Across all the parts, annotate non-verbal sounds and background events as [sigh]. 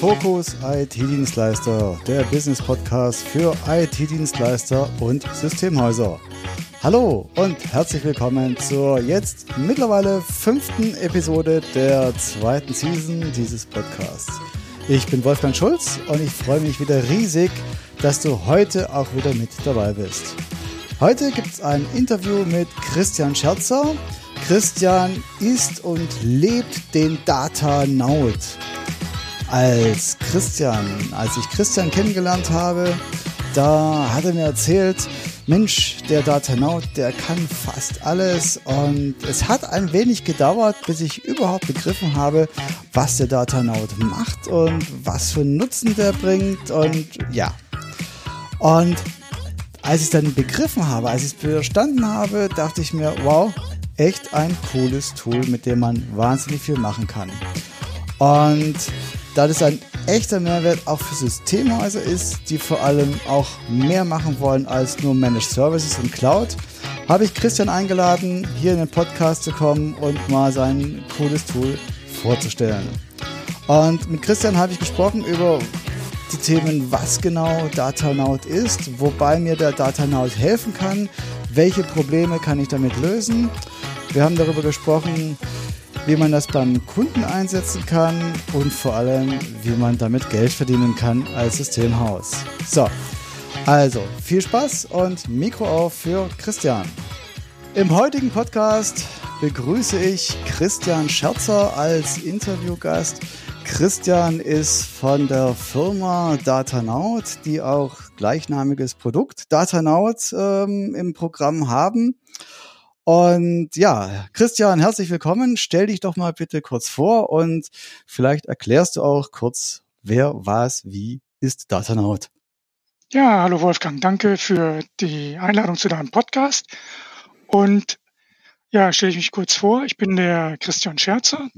Fokus IT-Dienstleister, der Business-Podcast für IT-Dienstleister und Systemhäuser. Hallo und herzlich willkommen zur jetzt mittlerweile fünften Episode der zweiten Season dieses Podcasts. Ich bin Wolfgang Schulz und ich freue mich wieder riesig, dass du heute auch wieder mit dabei bist. Heute gibt es ein Interview mit Christian Scherzer. Christian ist und lebt den Data Naut als Christian, als ich Christian kennengelernt habe, da hat er mir erzählt, Mensch, der Datanaut, der kann fast alles und es hat ein wenig gedauert, bis ich überhaupt begriffen habe, was der Datanaut macht und was für Nutzen der bringt und ja. Und als ich dann begriffen habe, als ich es verstanden habe, dachte ich mir, wow, echt ein cooles Tool, mit dem man wahnsinnig viel machen kann. Und da das ein echter Mehrwert auch für Systemhäuser ist, die vor allem auch mehr machen wollen als nur Managed Services und Cloud, habe ich Christian eingeladen, hier in den Podcast zu kommen und mal sein cooles Tool vorzustellen. Und mit Christian habe ich gesprochen über die Themen, was genau Datanaut ist, wobei mir der Datanaut helfen kann, welche Probleme kann ich damit lösen. Wir haben darüber gesprochen, wie man das beim Kunden einsetzen kann und vor allem, wie man damit Geld verdienen kann als Systemhaus. So, also viel Spaß und Mikro auf für Christian. Im heutigen Podcast begrüße ich Christian Scherzer als Interviewgast. Christian ist von der Firma Datanaut, die auch gleichnamiges Produkt Datanaut ähm, im Programm haben. Und ja, Christian, herzlich willkommen. Stell dich doch mal bitte kurz vor und vielleicht erklärst du auch kurz, wer, was, wie ist Datanaut. Ja, hallo Wolfgang, danke für die Einladung zu deinem Podcast. Und ja, stelle ich mich kurz vor. Ich bin der Christian Scherzer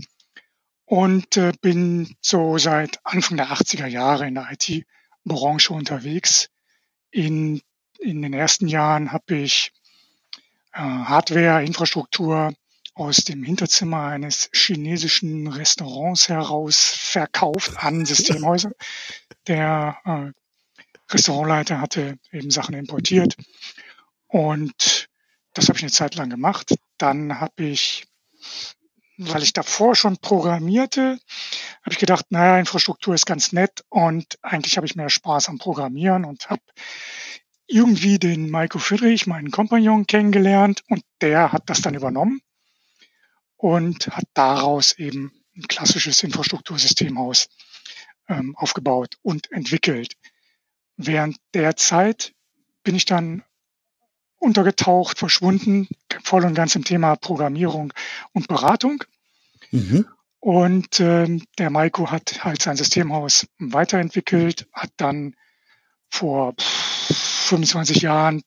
und äh, bin so seit Anfang der 80er Jahre in der IT-Branche unterwegs. In, in den ersten Jahren habe ich Hardware, Infrastruktur aus dem Hinterzimmer eines chinesischen Restaurants heraus verkauft an Systemhäuser. Der äh, Restaurantleiter hatte eben Sachen importiert und das habe ich eine Zeit lang gemacht. Dann habe ich, weil ich davor schon programmierte, habe ich gedacht, naja, Infrastruktur ist ganz nett und eigentlich habe ich mehr Spaß am Programmieren und habe irgendwie den Maiko Friedrich, meinen Kompagnon, kennengelernt und der hat das dann übernommen und hat daraus eben ein klassisches Infrastruktursystemhaus ähm, aufgebaut und entwickelt. Während der Zeit bin ich dann untergetaucht, verschwunden, voll und ganz im Thema Programmierung und Beratung. Mhm. Und ähm, der Maiko hat halt sein Systemhaus weiterentwickelt, hat dann vor 25 Jahren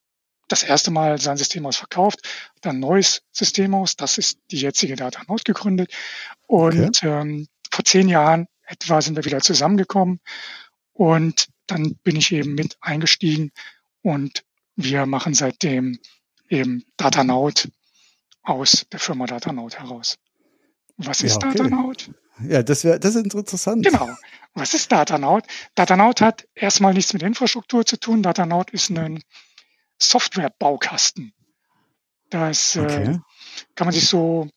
das erste Mal sein Systemhaus verkauft, dann neues Systemhaus, das ist die jetzige Datanaut gegründet. Und okay. ähm, vor zehn Jahren etwa sind wir wieder zusammengekommen und dann bin ich eben mit eingestiegen und wir machen seitdem eben Datanaut aus der Firma Datanaut heraus. Was ist ja, okay. Datanaut? Ja, das wäre, das ist interessant. Genau. Was ist Datanaut? Datanaut hat erstmal nichts mit Infrastruktur zu tun. Datanaut ist ein Softwarebaukasten. Das äh, okay. äh, kann man sich so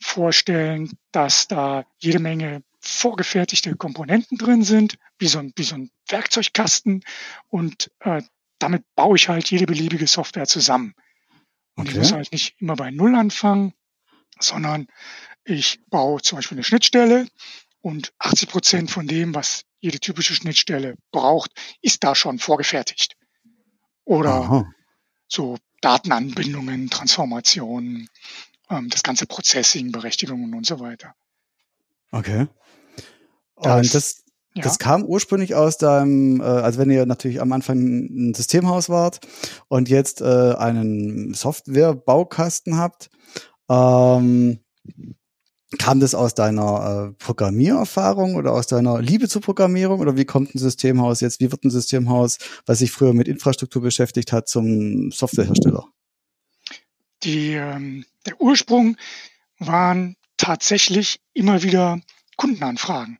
vorstellen, dass da jede Menge vorgefertigte Komponenten drin sind, wie so ein, wie so ein Werkzeugkasten. Und äh, damit baue ich halt jede beliebige Software zusammen. Und okay. ich muss halt nicht immer bei Null anfangen, sondern ich baue zum Beispiel eine Schnittstelle und 80 Prozent von dem, was jede typische Schnittstelle braucht, ist da schon vorgefertigt. Oder Aha. so Datenanbindungen, Transformationen, ähm, das ganze Processing, Berechtigungen und so weiter. Okay. Das, und das, ja. das kam ursprünglich aus deinem, also wenn ihr natürlich am Anfang ein Systemhaus wart und jetzt äh, einen Software-Baukasten habt, ähm, kam das aus deiner äh, Programmiererfahrung oder aus deiner Liebe zur Programmierung oder wie kommt ein Systemhaus jetzt, wie wird ein Systemhaus, was sich früher mit Infrastruktur beschäftigt hat, zum Softwarehersteller? Die, ähm, der Ursprung waren tatsächlich immer wieder Kundenanfragen.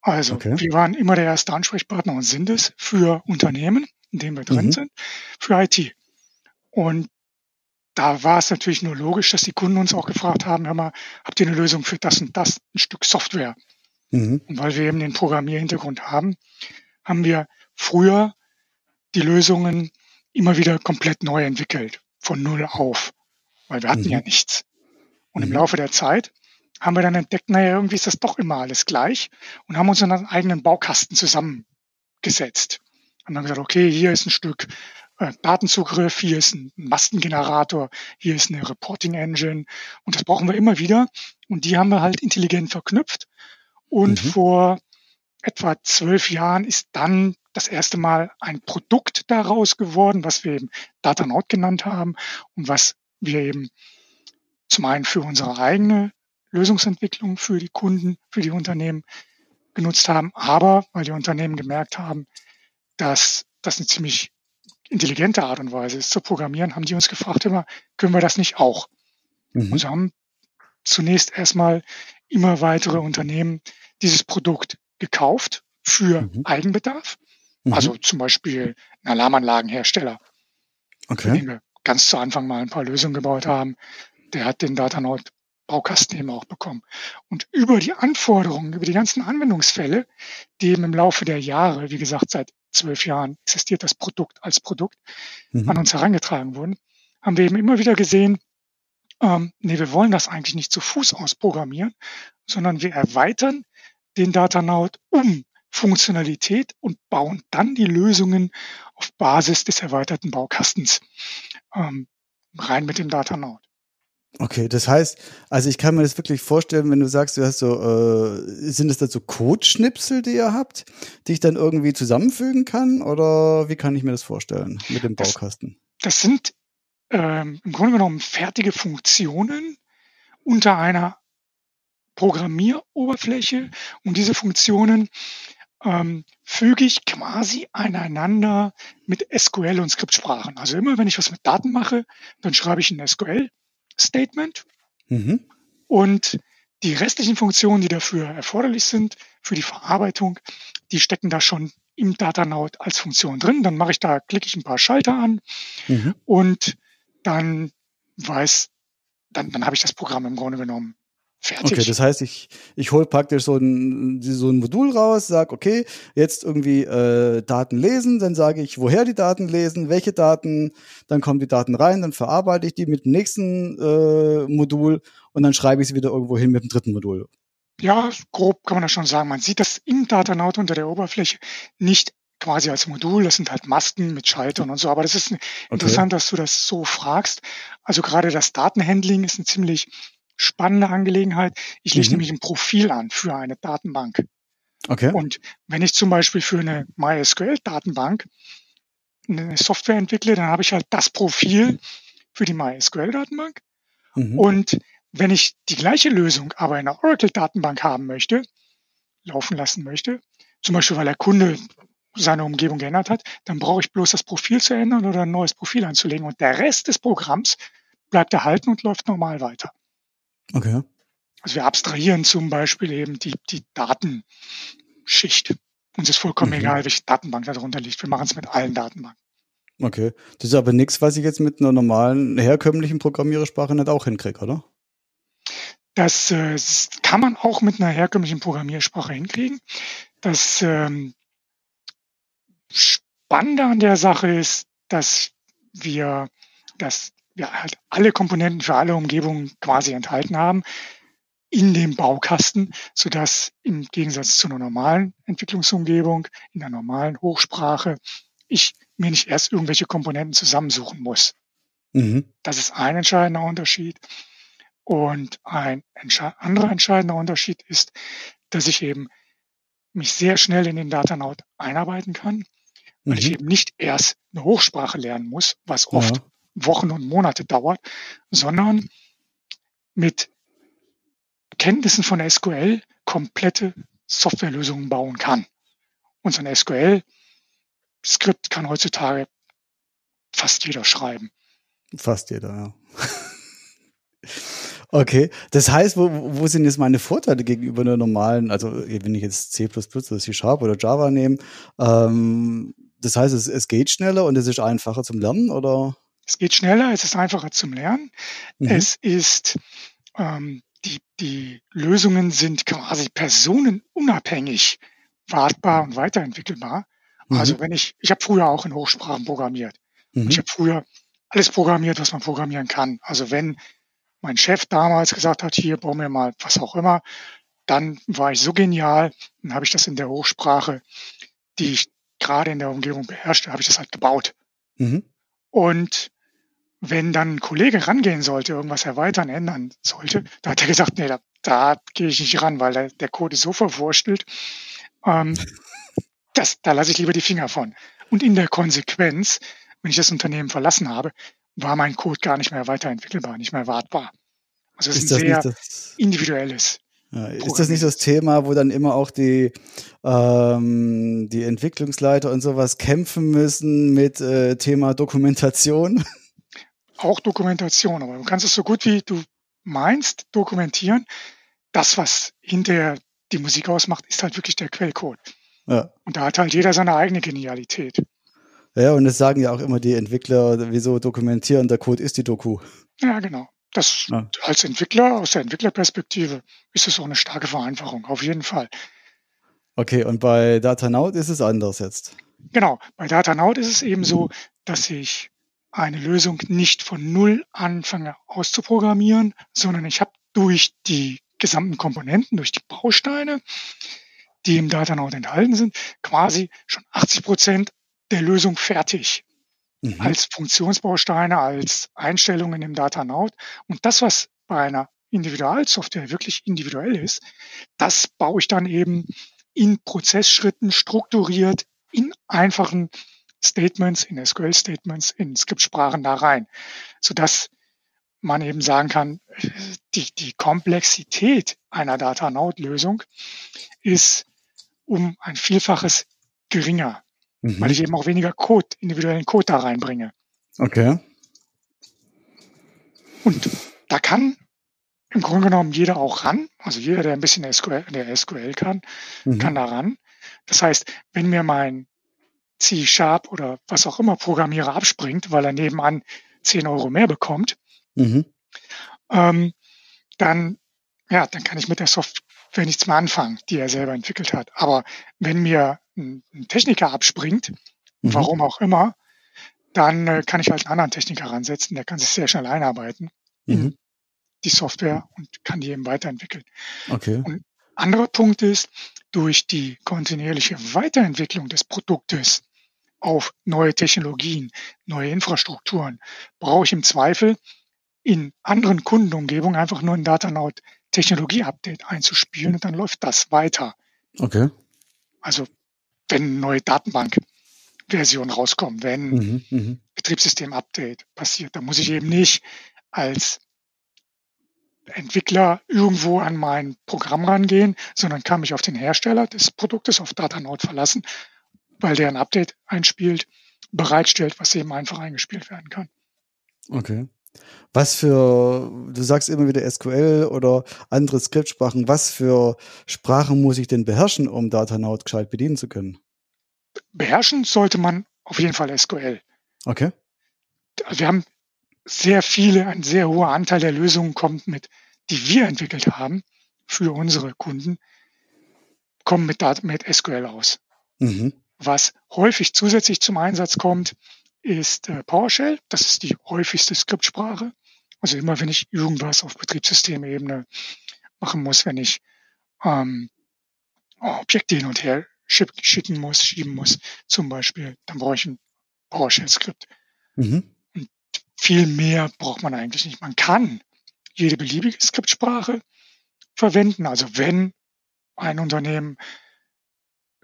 Also okay. wir waren immer der erste Ansprechpartner und sind es für Unternehmen, in denen wir drin mhm. sind, für IT. Und da war es natürlich nur logisch, dass die Kunden uns auch gefragt haben, hör mal, habt ihr eine Lösung für das und das, ein Stück Software? Mhm. Und weil wir eben den Programmierhintergrund haben, haben wir früher die Lösungen immer wieder komplett neu entwickelt, von Null auf, weil wir hatten mhm. ja nichts. Und im mhm. Laufe der Zeit haben wir dann entdeckt, naja, irgendwie ist das doch immer alles gleich und haben uns unseren eigenen Baukasten zusammengesetzt. Haben dann gesagt, okay, hier ist ein Stück Datenzugriff, hier ist ein Mastengenerator, hier ist eine Reporting Engine. Und das brauchen wir immer wieder. Und die haben wir halt intelligent verknüpft. Und mhm. vor etwa zwölf Jahren ist dann das erste Mal ein Produkt daraus geworden, was wir eben Datanaut genannt haben und was wir eben zum einen für unsere eigene Lösungsentwicklung für die Kunden, für die Unternehmen genutzt haben, aber weil die Unternehmen gemerkt haben, dass das eine ziemlich intelligente Art und Weise ist zu programmieren, haben die uns gefragt immer, können wir das nicht auch? Mhm. Und so haben zunächst erstmal immer weitere Unternehmen dieses Produkt gekauft für mhm. Eigenbedarf. Mhm. Also zum Beispiel ein Alarmanlagenhersteller, okay. den wir ganz zu Anfang mal ein paar Lösungen gebaut haben. Der hat den Datanaut Baukasten eben auch bekommen. Und über die Anforderungen, über die ganzen Anwendungsfälle, die eben im Laufe der Jahre, wie gesagt, seit zwölf Jahren existiert das Produkt als Produkt, mhm. an uns herangetragen wurden, haben wir eben immer wieder gesehen, ähm, nee, wir wollen das eigentlich nicht zu Fuß ausprogrammieren, sondern wir erweitern den Datanaut um Funktionalität und bauen dann die Lösungen auf Basis des erweiterten Baukastens ähm, rein mit dem Datanaut. Okay, das heißt, also ich kann mir das wirklich vorstellen, wenn du sagst, du hast so, äh, sind es da so Codeschnipsel, die ihr habt, die ich dann irgendwie zusammenfügen kann? Oder wie kann ich mir das vorstellen mit dem Baukasten? Das, das sind ähm, im Grunde genommen fertige Funktionen unter einer Programmieroberfläche und diese Funktionen ähm, füge ich quasi aneinander mit SQL und Skriptsprachen. Also immer wenn ich was mit Daten mache, dann schreibe ich ein SQL Statement. Mhm. Und die restlichen Funktionen, die dafür erforderlich sind, für die Verarbeitung, die stecken da schon im Datanaut als Funktion drin. Dann mache ich da, klicke ich ein paar Schalter an mhm. und dann weiß, dann, dann habe ich das Programm im Grunde genommen Fertig. Okay, das heißt, ich, ich hole praktisch so ein, so ein Modul raus, sage, okay, jetzt irgendwie äh, Daten lesen, dann sage ich, woher die Daten lesen, welche Daten, dann kommen die Daten rein, dann verarbeite ich die mit dem nächsten äh, Modul und dann schreibe ich sie wieder irgendwo hin mit dem dritten Modul. Ja, grob kann man das schon sagen. Man sieht das im Datanaut unter der Oberfläche nicht quasi als Modul. Das sind halt Masken mit Schaltern und so. Aber das ist okay. interessant, dass du das so fragst. Also gerade das Datenhandling ist ein ziemlich spannende Angelegenheit. Ich lege mhm. nämlich ein Profil an für eine Datenbank. Okay. Und wenn ich zum Beispiel für eine MySQL-Datenbank eine Software entwickle, dann habe ich halt das Profil für die MySQL-Datenbank. Mhm. Und wenn ich die gleiche Lösung aber in einer Oracle-Datenbank haben möchte, laufen lassen möchte, zum Beispiel weil der Kunde seine Umgebung geändert hat, dann brauche ich bloß das Profil zu ändern oder ein neues Profil anzulegen und der Rest des Programms bleibt erhalten und läuft normal weiter. Okay. Also wir abstrahieren zum Beispiel eben die, die Datenschicht. Uns ist vollkommen mhm. egal, welche Datenbank darunter liegt. Wir machen es mit allen Datenbanken. Okay. Das ist aber nichts, was ich jetzt mit einer normalen, herkömmlichen Programmiersprache nicht auch hinkriege, oder? Das äh, kann man auch mit einer herkömmlichen Programmiersprache hinkriegen. Das ähm, Spannende an der Sache ist, dass wir das ja, halt alle Komponenten für alle Umgebungen quasi enthalten haben in dem Baukasten, so dass im Gegensatz zu einer normalen Entwicklungsumgebung, in der normalen Hochsprache, ich mir nicht erst irgendwelche Komponenten zusammensuchen muss. Mhm. Das ist ein entscheidender Unterschied. Und ein entsche anderer entscheidender Unterschied ist, dass ich eben mich sehr schnell in den Datanaut einarbeiten kann, weil mhm. ich eben nicht erst eine Hochsprache lernen muss, was oft ja. Wochen und Monate dauert, sondern mit Kenntnissen von SQL komplette Softwarelösungen bauen kann. Und so ein SQL-Skript kann heutzutage fast jeder schreiben. Fast jeder, ja. [laughs] Okay, das heißt, wo, wo sind jetzt meine Vorteile gegenüber einer normalen, also wenn ich jetzt C++ oder C Sharp oder Java nehme, ähm, das heißt, es, es geht schneller und es ist einfacher zum Lernen, oder? Es geht schneller, es ist einfacher zum Lernen. Mhm. Es ist, ähm, die, die Lösungen sind quasi personenunabhängig wartbar und weiterentwickelbar. Mhm. Also wenn ich, ich habe früher auch in Hochsprachen programmiert. Mhm. ich habe früher alles programmiert, was man programmieren kann. Also wenn mein Chef damals gesagt hat, hier bauen wir mal was auch immer, dann war ich so genial, dann habe ich das in der Hochsprache, die ich gerade in der Umgebung beherrschte, habe ich das halt gebaut. Mhm. Und wenn dann ein Kollege rangehen sollte, irgendwas erweitern, ändern sollte, da hat er gesagt, nee, da, da gehe ich nicht ran, weil der, der Code ist so verwurstelt, ähm, das, da lasse ich lieber die Finger von. Und in der Konsequenz, wenn ich das Unternehmen verlassen habe, war mein Code gar nicht mehr weiterentwickelbar, nicht mehr wartbar. Also es ist, ist ein sehr das, individuelles. Ja, ist das nicht das Thema, wo dann immer auch die, ähm, die Entwicklungsleiter und sowas kämpfen müssen mit äh, Thema Dokumentation? [laughs] Auch Dokumentation, aber du kannst es so gut wie du meinst dokumentieren. Das, was hinterher die Musik ausmacht, ist halt wirklich der Quellcode. Ja. Und da hat halt jeder seine eigene Genialität. Ja, und das sagen ja auch immer die Entwickler, wieso dokumentieren, der Code ist die Doku. Ja, genau. Das ja. als Entwickler, aus der Entwicklerperspektive, ist es auch eine starke Vereinfachung, auf jeden Fall. Okay, und bei Datanaut ist es anders jetzt. Genau, bei Datanaut ist es eben so, dass ich eine Lösung nicht von null anfange auszuprogrammieren, sondern ich habe durch die gesamten Komponenten, durch die Bausteine, die im Datanaut enthalten sind, quasi schon 80 Prozent der Lösung fertig. Mhm. Als Funktionsbausteine, als Einstellungen im Datanaut. Und das, was bei einer Individualsoftware wirklich individuell ist, das baue ich dann eben in Prozessschritten strukturiert in einfachen Statements, in SQL-Statements, in Skriptsprachen da rein, sodass man eben sagen kann, die, die Komplexität einer Data-Node-Lösung ist um ein Vielfaches geringer mhm. weil ich eben auch weniger Code, individuellen Code da reinbringe. Okay. Und da kann im Grunde genommen jeder auch ran. Also jeder, der ein bisschen SQL, der SQL kann, mhm. kann da ran. Das heißt, wenn mir mein C-Sharp oder was auch immer Programmierer abspringt, weil er nebenan 10 Euro mehr bekommt, mhm. ähm, dann, ja, dann kann ich mit der Software nichts mehr anfangen, die er selber entwickelt hat. Aber wenn mir ein, Techniker abspringt, mhm. warum auch immer, dann äh, kann ich halt einen anderen Techniker ransetzen, der kann sich sehr schnell einarbeiten mhm. in die Software und kann die eben weiterentwickeln. Okay. Und anderer Punkt ist, durch die kontinuierliche Weiterentwicklung des Produktes auf neue Technologien, neue Infrastrukturen, brauche ich im Zweifel in anderen Kundenumgebungen einfach nur ein Datanaut Technologie-Update einzuspielen und dann läuft das weiter. Okay. Also wenn eine neue Datenbank-Version rauskommt, wenn mhm, mhm. Betriebssystem-Update passiert, dann muss ich eben nicht als Entwickler irgendwo an mein Programm rangehen, sondern kann mich auf den Hersteller des Produktes, auf Datanaut verlassen, weil der ein Update einspielt, bereitstellt, was eben einfach eingespielt werden kann. Okay. Was für, du sagst immer wieder SQL oder andere Skriptsprachen, was für Sprachen muss ich denn beherrschen, um Datanaut gescheit bedienen zu können? Beherrschen sollte man auf jeden Fall SQL. Okay. Wir haben sehr viele, ein sehr hoher Anteil der Lösungen kommt mit, die wir entwickelt haben für unsere Kunden, kommen mit, mit SQL aus. Mhm. Was häufig zusätzlich zum Einsatz kommt, ist äh, PowerShell. Das ist die häufigste Skriptsprache. Also immer, wenn ich irgendwas auf Betriebssystemebene machen muss, wenn ich ähm, Objekte hin und her schicken muss, schieben muss, zum Beispiel, dann brauche ich ein PowerShell-Skript. Mhm. Und viel mehr braucht man eigentlich nicht. Man kann jede beliebige Skriptsprache verwenden. Also wenn ein Unternehmen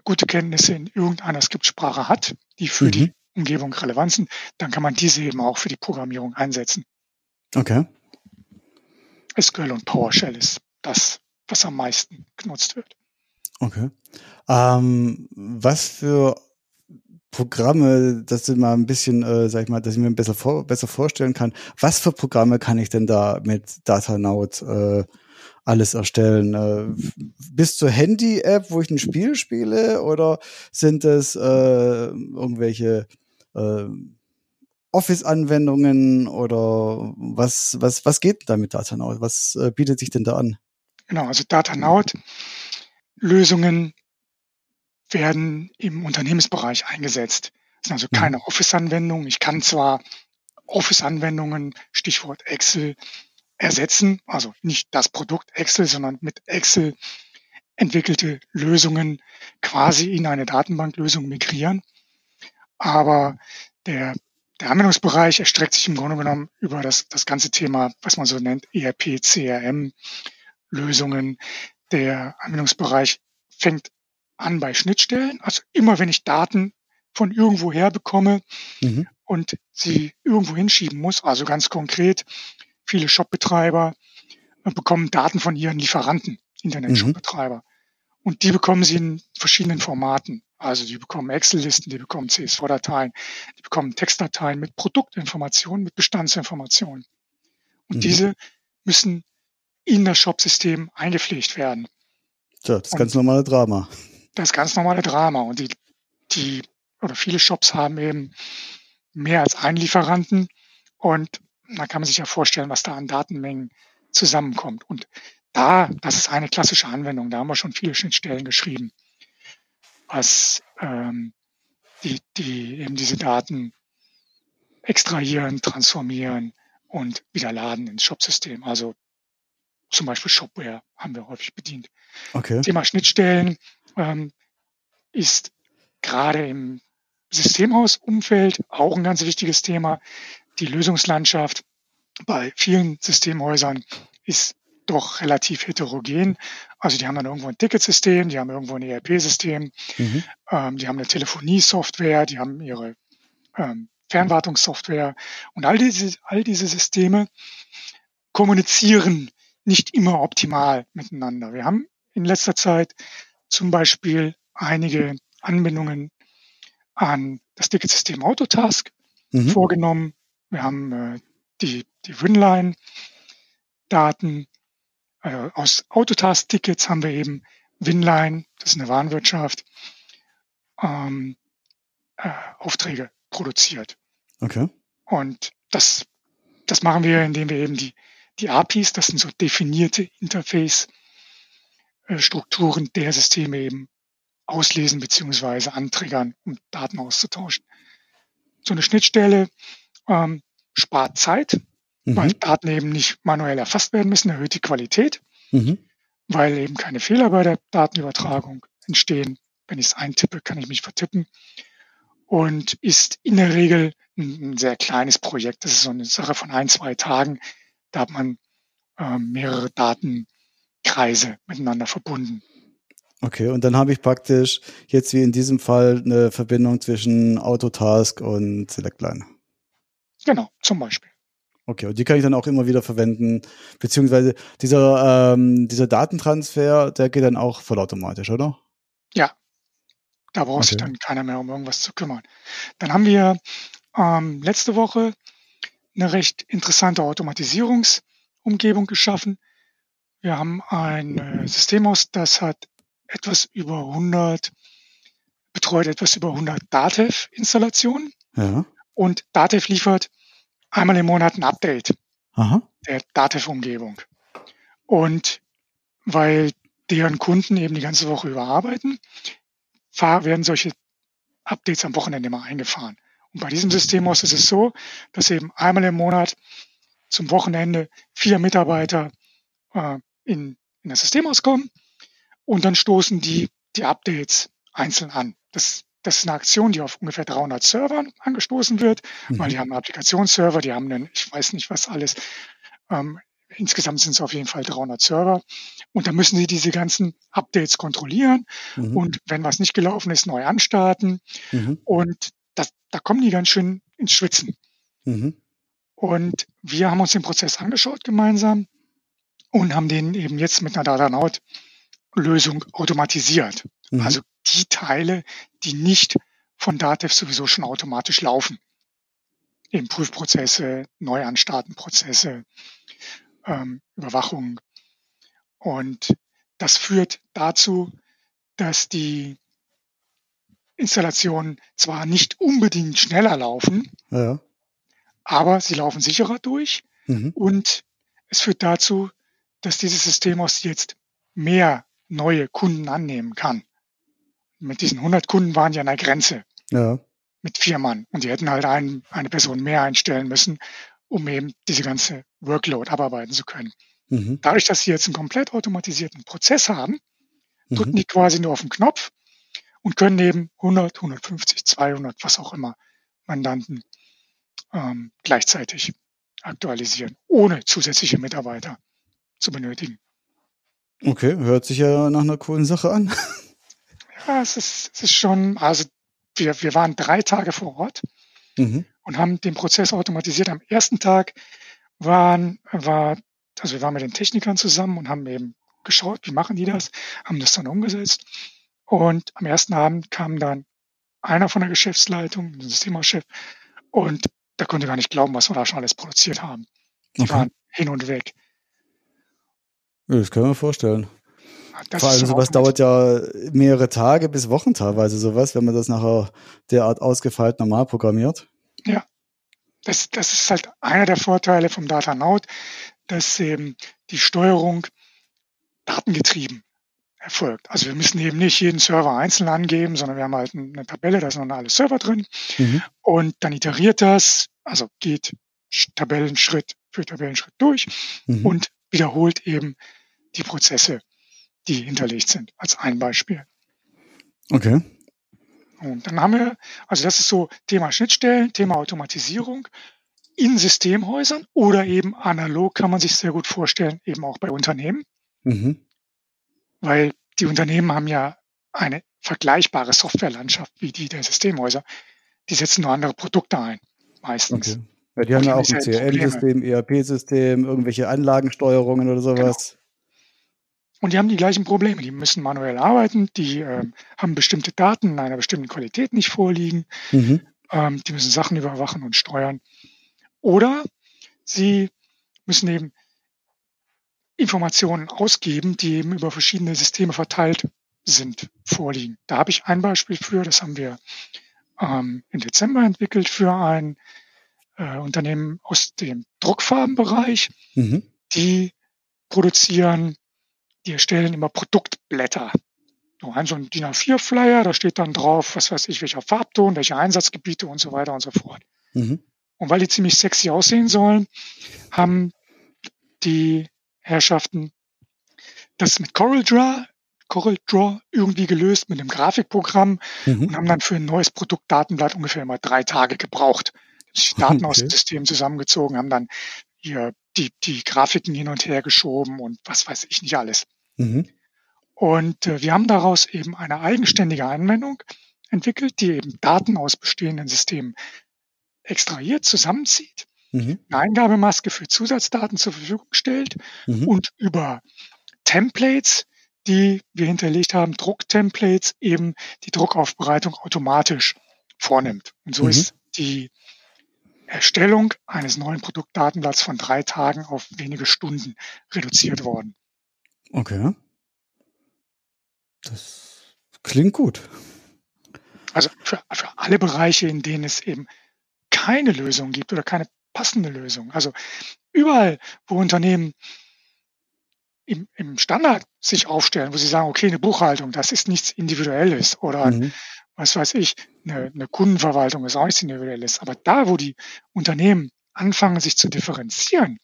gute Kenntnisse in irgendeiner Skriptsprache hat, die für mhm. die Umgebung relevant sind, dann kann man diese eben auch für die Programmierung einsetzen. Okay. SQL und PowerShell ist das, was am meisten genutzt wird. Okay. Ähm, was für Programme, dass du mal ein bisschen, äh, sag ich mal, dass ich mir besser, vor, besser vorstellen kann, was für Programme kann ich denn da mit Datanaut äh, alles erstellen? Äh, bis zur Handy-App, wo ich ein Spiel spiele, oder sind es äh, irgendwelche äh, Office-Anwendungen oder was, was, was geht da mit Datanaut? Was äh, bietet sich denn da an? Genau, also Datanaut Lösungen werden im Unternehmensbereich eingesetzt. Das sind also mhm. keine Office-Anwendungen. Ich kann zwar Office-Anwendungen, Stichwort Excel, ersetzen, also nicht das Produkt Excel, sondern mit Excel entwickelte Lösungen quasi in eine Datenbanklösung migrieren. Aber der, der Anwendungsbereich erstreckt sich im Grunde genommen über das, das ganze Thema, was man so nennt, ERP, CRM, Lösungen. Der Anwendungsbereich fängt an bei Schnittstellen. Also immer wenn ich Daten von irgendwo her bekomme mhm. und sie irgendwo hinschieben muss, also ganz konkret, viele Shopbetreiber äh, bekommen Daten von ihren Lieferanten, Internet-Shopbetreiber. Mhm. Und die bekommen sie in verschiedenen Formaten. Also die bekommen Excel-Listen, die bekommen CSV-Dateien, die bekommen Textdateien mit Produktinformationen, mit Bestandsinformationen. Und mhm. diese müssen in das Shop-System eingepflegt werden. So, das ganz normale Drama. Das ganz normale Drama. Und die, die, oder viele Shops haben eben mehr als einen Lieferanten. Und da kann man sich ja vorstellen, was da an Datenmengen zusammenkommt. Und da, das ist eine klassische Anwendung. Da haben wir schon viele Schnittstellen geschrieben, was ähm, die, die eben diese Daten extrahieren, transformieren und wieder laden ins Shop-System. Also zum Beispiel Shopware haben wir häufig bedient. Okay. Thema Schnittstellen ähm, ist gerade im Systemhausumfeld auch ein ganz wichtiges Thema. Die Lösungslandschaft bei vielen Systemhäusern ist doch relativ heterogen. Also die haben dann irgendwo ein Ticketsystem, die haben irgendwo ein ERP-System, mhm. ähm, die haben eine Telefonie-Software, die haben ihre ähm, Fernwartungssoftware und all diese, all diese Systeme kommunizieren nicht immer optimal miteinander. Wir haben in letzter Zeit zum Beispiel einige Anbindungen an das Ticketsystem Autotask mhm. vorgenommen. Wir haben äh, die, die Winline-Daten. Äh, aus Autotask-Tickets haben wir eben Winline, das ist eine Warenwirtschaft, ähm, äh, Aufträge produziert. Okay. Und das, das machen wir, indem wir eben die die APIs, das sind so definierte Interface-Strukturen der Systeme eben auslesen beziehungsweise antriggern, um Daten auszutauschen. So eine Schnittstelle ähm, spart Zeit, mhm. weil Daten eben nicht manuell erfasst werden müssen, erhöht die Qualität, mhm. weil eben keine Fehler bei der Datenübertragung entstehen. Wenn ich es eintippe, kann ich mich vertippen und ist in der Regel ein, ein sehr kleines Projekt. Das ist so eine Sache von ein, zwei Tagen, da hat man äh, mehrere Datenkreise miteinander verbunden. Okay, und dann habe ich praktisch jetzt wie in diesem Fall eine Verbindung zwischen Autotask und Selectline. Genau, zum Beispiel. Okay, und die kann ich dann auch immer wieder verwenden, beziehungsweise dieser, ähm, dieser Datentransfer, der geht dann auch vollautomatisch, oder? Ja, da braucht okay. sich dann keiner mehr um irgendwas zu kümmern. Dann haben wir ähm, letzte Woche eine recht interessante Automatisierungsumgebung geschaffen. Wir haben ein äh, Systemhaus, das hat etwas über 100, betreut etwas über 100 Datev-Installationen. Ja. Und Datev liefert einmal im Monat ein Update Aha. der Datev-Umgebung. Und weil deren Kunden eben die ganze Woche überarbeiten, werden solche Updates am Wochenende mal eingefahren. Und bei diesem Systemhaus ist es so, dass eben einmal im Monat zum Wochenende vier Mitarbeiter äh, in, in das Systemhaus kommen und dann stoßen die die Updates einzeln an. Das, das ist eine Aktion, die auf ungefähr 300 Servern angestoßen wird, mhm. weil die haben einen Applikationsserver, die haben einen, ich weiß nicht was alles, ähm, insgesamt sind es auf jeden Fall 300 Server. Und da müssen sie diese ganzen Updates kontrollieren mhm. und wenn was nicht gelaufen ist, neu anstarten. Mhm. Und das, da kommen die ganz schön ins Schwitzen. Mhm. Und wir haben uns den Prozess angeschaut gemeinsam und haben den eben jetzt mit einer Datanaut-Lösung automatisiert. Mhm. Also die Teile, die nicht von Datev sowieso schon automatisch laufen. Eben Prüfprozesse, Neuanstartenprozesse, ähm, Überwachung. Und das führt dazu, dass die Installationen zwar nicht unbedingt schneller laufen, Ja. aber sie laufen sicherer durch Mhm. und es führt dazu, dass dieses System aus jetzt mehr neue Kunden annehmen kann. Mit diesen 100 Kunden waren ja an der Grenze Ja. mit vier Mann und die hätten halt ein, eine Person mehr einstellen müssen, um eben diese ganze Workload abarbeiten zu können. Mhm. Dadurch, dass sie jetzt einen komplett automatisierten Prozess haben, drücken Mhm. die quasi nur auf den Knopf und können eben 100, 150, 200, was auch immer Mandanten ähm, gleichzeitig aktualisieren, ohne zusätzliche Mitarbeiter zu benötigen. Okay, hört sich ja nach einer coolen Sache an. [laughs] Ja, es ist, es ist schon, also wir, wir waren drei Tage vor Ort Mhm. und haben den Prozess automatisiert. Am ersten Tag waren, war, also wir waren mit den Technikern zusammen und haben eben geschaut, wie machen die das, haben das dann umgesetzt. Und am ersten Abend kam dann einer von der Geschäftsleitung, ein Systemchef, und der konnte gar nicht glauben, was wir da schon alles produziert haben. Die Okay. waren hin und weg. Das kann man vorstellen. Das Vor allem sowas dauert ja mehrere Tage bis Wochen teilweise sowas, wenn man das nachher derart ausgefeilt normal programmiert. das, das ist halt einer der Vorteile vom Datanaut, dass eben die Steuerung datengetrieben erfolgt. Also wir müssen eben nicht jeden Server einzeln angeben, sondern wir haben halt eine Tabelle, da sind dann alle Server drin Mhm. und dann iteriert das, also geht Sch- Tabellenschritt für Tabellenschritt durch Mhm. und wiederholt eben die Prozesse, die hinterlegt sind, als ein Beispiel. Okay. Und dann haben wir, also das ist so Thema Schnittstellen, Thema Automatisierung in Systemhäusern oder eben analog kann man sich sehr gut vorstellen, eben auch bei Unternehmen, Mhm. weil die Unternehmen haben ja eine vergleichbare Softwarelandschaft wie die der Systemhäuser. Die setzen nur andere Produkte ein, meistens. Okay. Ja, die haben ja auch ein. CRM-System, ERP-System, irgendwelche Anlagensteuerungen oder sowas. Und die haben die gleichen Probleme. Die müssen manuell arbeiten, die ähm, haben bestimmte Daten in einer bestimmten Qualität nicht vorliegen, Mhm. ähm, die müssen Sachen überwachen und steuern. Oder sie müssen eben Informationen ausgeben, die eben über verschiedene Systeme verteilt sind, vorliegen. Da habe ich ein Beispiel für, das haben wir ähm, im Dezember entwickelt für ein äh, Unternehmen aus dem Druckfarbenbereich. Mhm. Die produzieren, die erstellen immer Produktblätter. So ein so ein DIN A4-Flyer, da steht dann drauf, was weiß ich, welcher Farbton, welche Einsatzgebiete und so weiter und so fort. Mhm. Und weil die ziemlich sexy aussehen sollen, haben die Herrschaften das mit CorelDRAW, CorelDRAW irgendwie gelöst mit einem Grafikprogramm und Mhm. haben dann für ein neues Produktdatenblatt ungefähr immer drei Tage gebraucht. Die Daten [laughs] aus dem Okay. System zusammengezogen, haben dann hier die, die Grafiken hin und her geschoben und was weiß ich nicht alles. Mhm. Und äh, wir haben daraus eben eine eigenständige Anwendung entwickelt, die eben Daten aus bestehenden Systemen extrahiert, zusammenzieht, Mhm. eine Eingabemaske für Zusatzdaten zur Verfügung stellt Mhm. und über Templates, die wir hinterlegt haben, Drucktemplates, eben die Druckaufbereitung automatisch vornimmt. Und so Mhm. ist die Erstellung eines neuen Produktdatenblatts von drei Tagen auf wenige Stunden reduziert worden. Okay. Das klingt gut. Also für, für alle Bereiche, in denen es eben keine Lösung gibt oder keine passende Lösung. Also überall, wo Unternehmen im, im Standard sich aufstellen, wo sie sagen, okay, eine Buchhaltung, das ist nichts Individuelles oder Mhm. Was weiß ich, eine, eine Kundenverwaltung ist auch nichts Individuelles. Aber da, wo die Unternehmen anfangen, sich zu differenzieren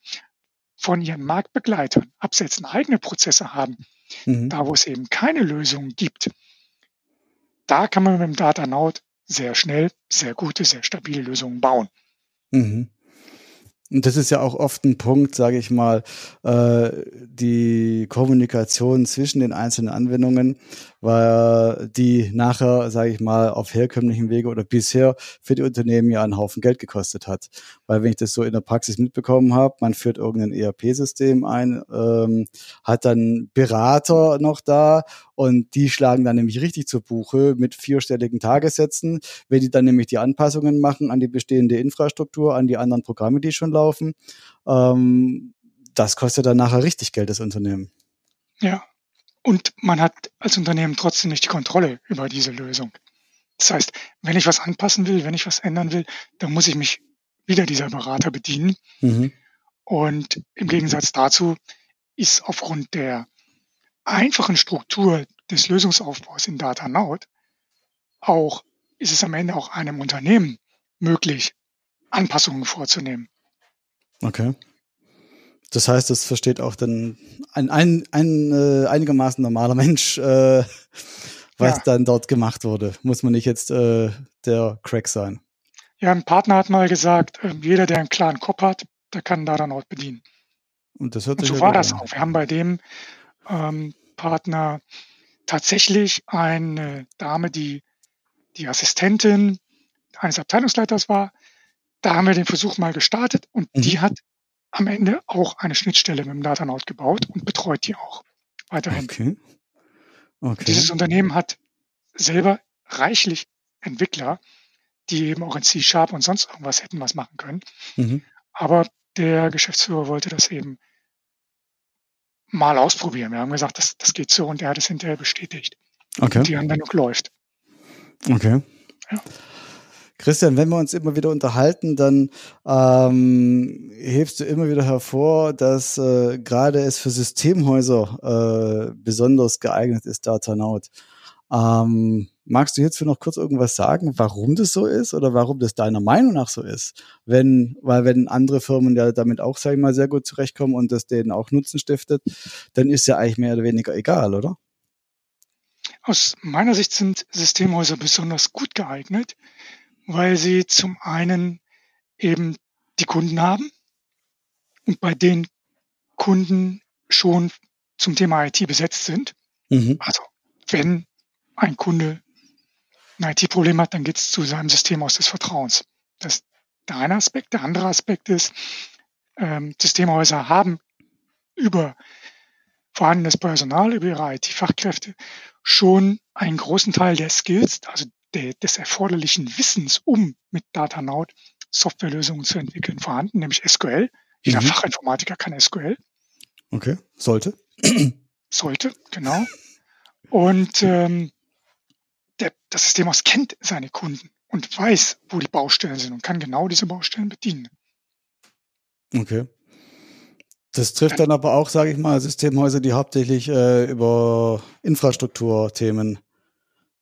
von ihren Marktbegleitern, absetzen, eigene Prozesse haben, Mhm. da, wo es eben keine Lösung gibt, da kann man mit dem Datanaut sehr schnell, sehr gute, sehr stabile Lösungen bauen. Mhm. Und das ist ja auch oft ein Punkt, sage ich mal, äh, die Kommunikation zwischen den einzelnen Anwendungen, weil die nachher, sage ich mal, auf herkömmlichen Wege oder bisher für die Unternehmen ja einen Haufen Geld gekostet hat. Weil wenn ich das so in der Praxis mitbekommen habe, man führt irgendein ERP-System ein, ähm, hat dann Berater noch da und die schlagen dann nämlich richtig zur Buche mit vierstelligen Tagessätzen, wenn die dann nämlich die Anpassungen machen an die bestehende Infrastruktur, an die anderen Programme, die schon laufen. Ähm, das kostet dann nachher richtig Geld, das Unternehmen. Ja. Und man hat als Unternehmen trotzdem nicht die Kontrolle über diese Lösung. Das heißt, wenn ich was anpassen will, wenn ich was ändern will, dann muss ich mich wieder dieser Berater bedienen. Mhm. Und im Gegensatz dazu ist aufgrund der einfachen Struktur des Lösungsaufbaus in DataNote auch, ist es am Ende auch einem Unternehmen möglich, Anpassungen vorzunehmen. Okay. Das heißt, das versteht auch dann ein, ein, ein äh, einigermaßen normaler Mensch, äh, was ja. dann dort gemacht wurde. Muss man nicht jetzt äh, der Crack sein. Ja, ein Partner hat mal gesagt, äh, jeder, der einen klaren Kopf hat, der kann da dann auch bedienen. Und, das hört Und so war das auch. Wir haben bei dem ähm, Partner tatsächlich eine Dame, die die Assistentin eines Abteilungsleiters war. Da haben wir den Versuch mal gestartet und mhm. die hat am Ende auch eine Schnittstelle mit dem Datanaut gebaut und betreut die auch weiterhin. Okay. Okay. Dieses Unternehmen hat selber reichlich Entwickler, die eben auch in C-Sharp und sonst irgendwas hätten was machen können. Mhm. Aber der Geschäftsführer wollte das eben mal ausprobieren. Wir haben gesagt, das, das geht so und er hat es hinterher bestätigt. Okay. Und die Anwendung läuft. Okay. Ja. Christian, wenn wir uns immer wieder unterhalten, dann ähm, hebst du immer wieder hervor, dass äh, gerade es für Systemhäuser äh, besonders geeignet ist, Datanaut. Ähm, magst du hierzu noch kurz irgendwas sagen, warum das so ist oder warum das deiner Meinung nach so ist? Wenn, weil wenn andere Firmen ja damit auch, sag ich mal, sehr gut zurechtkommen und das denen auch Nutzen stiftet, dann ist ja eigentlich mehr oder weniger egal, oder? Aus meiner Sicht sind Systemhäuser besonders gut geeignet, weil sie zum einen eben die Kunden haben und bei den Kunden schon zum Thema IT besetzt sind. Mhm. Also wenn ein Kunde ein IT-Problem hat, dann geht es zu seinem System aus des Vertrauens. Das ist der eine Aspekt. Der andere Aspekt ist, ähm, Systemhäuser haben über vorhandenes Personal, über ihre IT-Fachkräfte schon einen großen Teil der Skills, also de, des erforderlichen Wissens, um mit Datanaut Softwarelösungen zu entwickeln, vorhanden, nämlich SQL. Jeder mhm. Fachinformatiker kann SQL. Okay, sollte. Sollte, genau. Und ähm, der, das System aus kennt seine Kunden und weiß, wo die Baustellen sind und kann genau diese Baustellen bedienen. Okay. Das trifft dann aber auch, sage ich mal, Systemhäuser, die hauptsächlich äh, über Infrastrukturthemen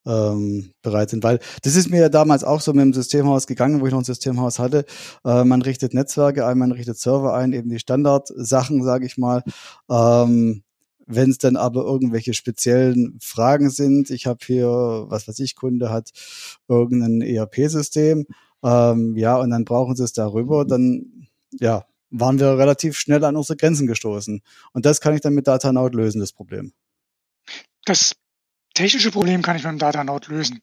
ähm, bereit sind. Weil das ist mir ja damals auch so mit dem Systemhaus gegangen, wo ich noch ein Systemhaus hatte. Äh, man richtet Netzwerke ein, man richtet Server ein, eben die Standardsachen, sage ich mal. Ähm, wenn es dann aber irgendwelche speziellen Fragen sind, ich habe hier, was weiß ich, Kunde hat irgendein ERP-System, ähm, ja, und dann brauchen sie es darüber, dann ja, waren wir relativ schnell an unsere Grenzen gestoßen. Und das kann ich dann mit Datanaut lösen, das Problem. Das technische Problem kann ich mit dem Datanaut lösen.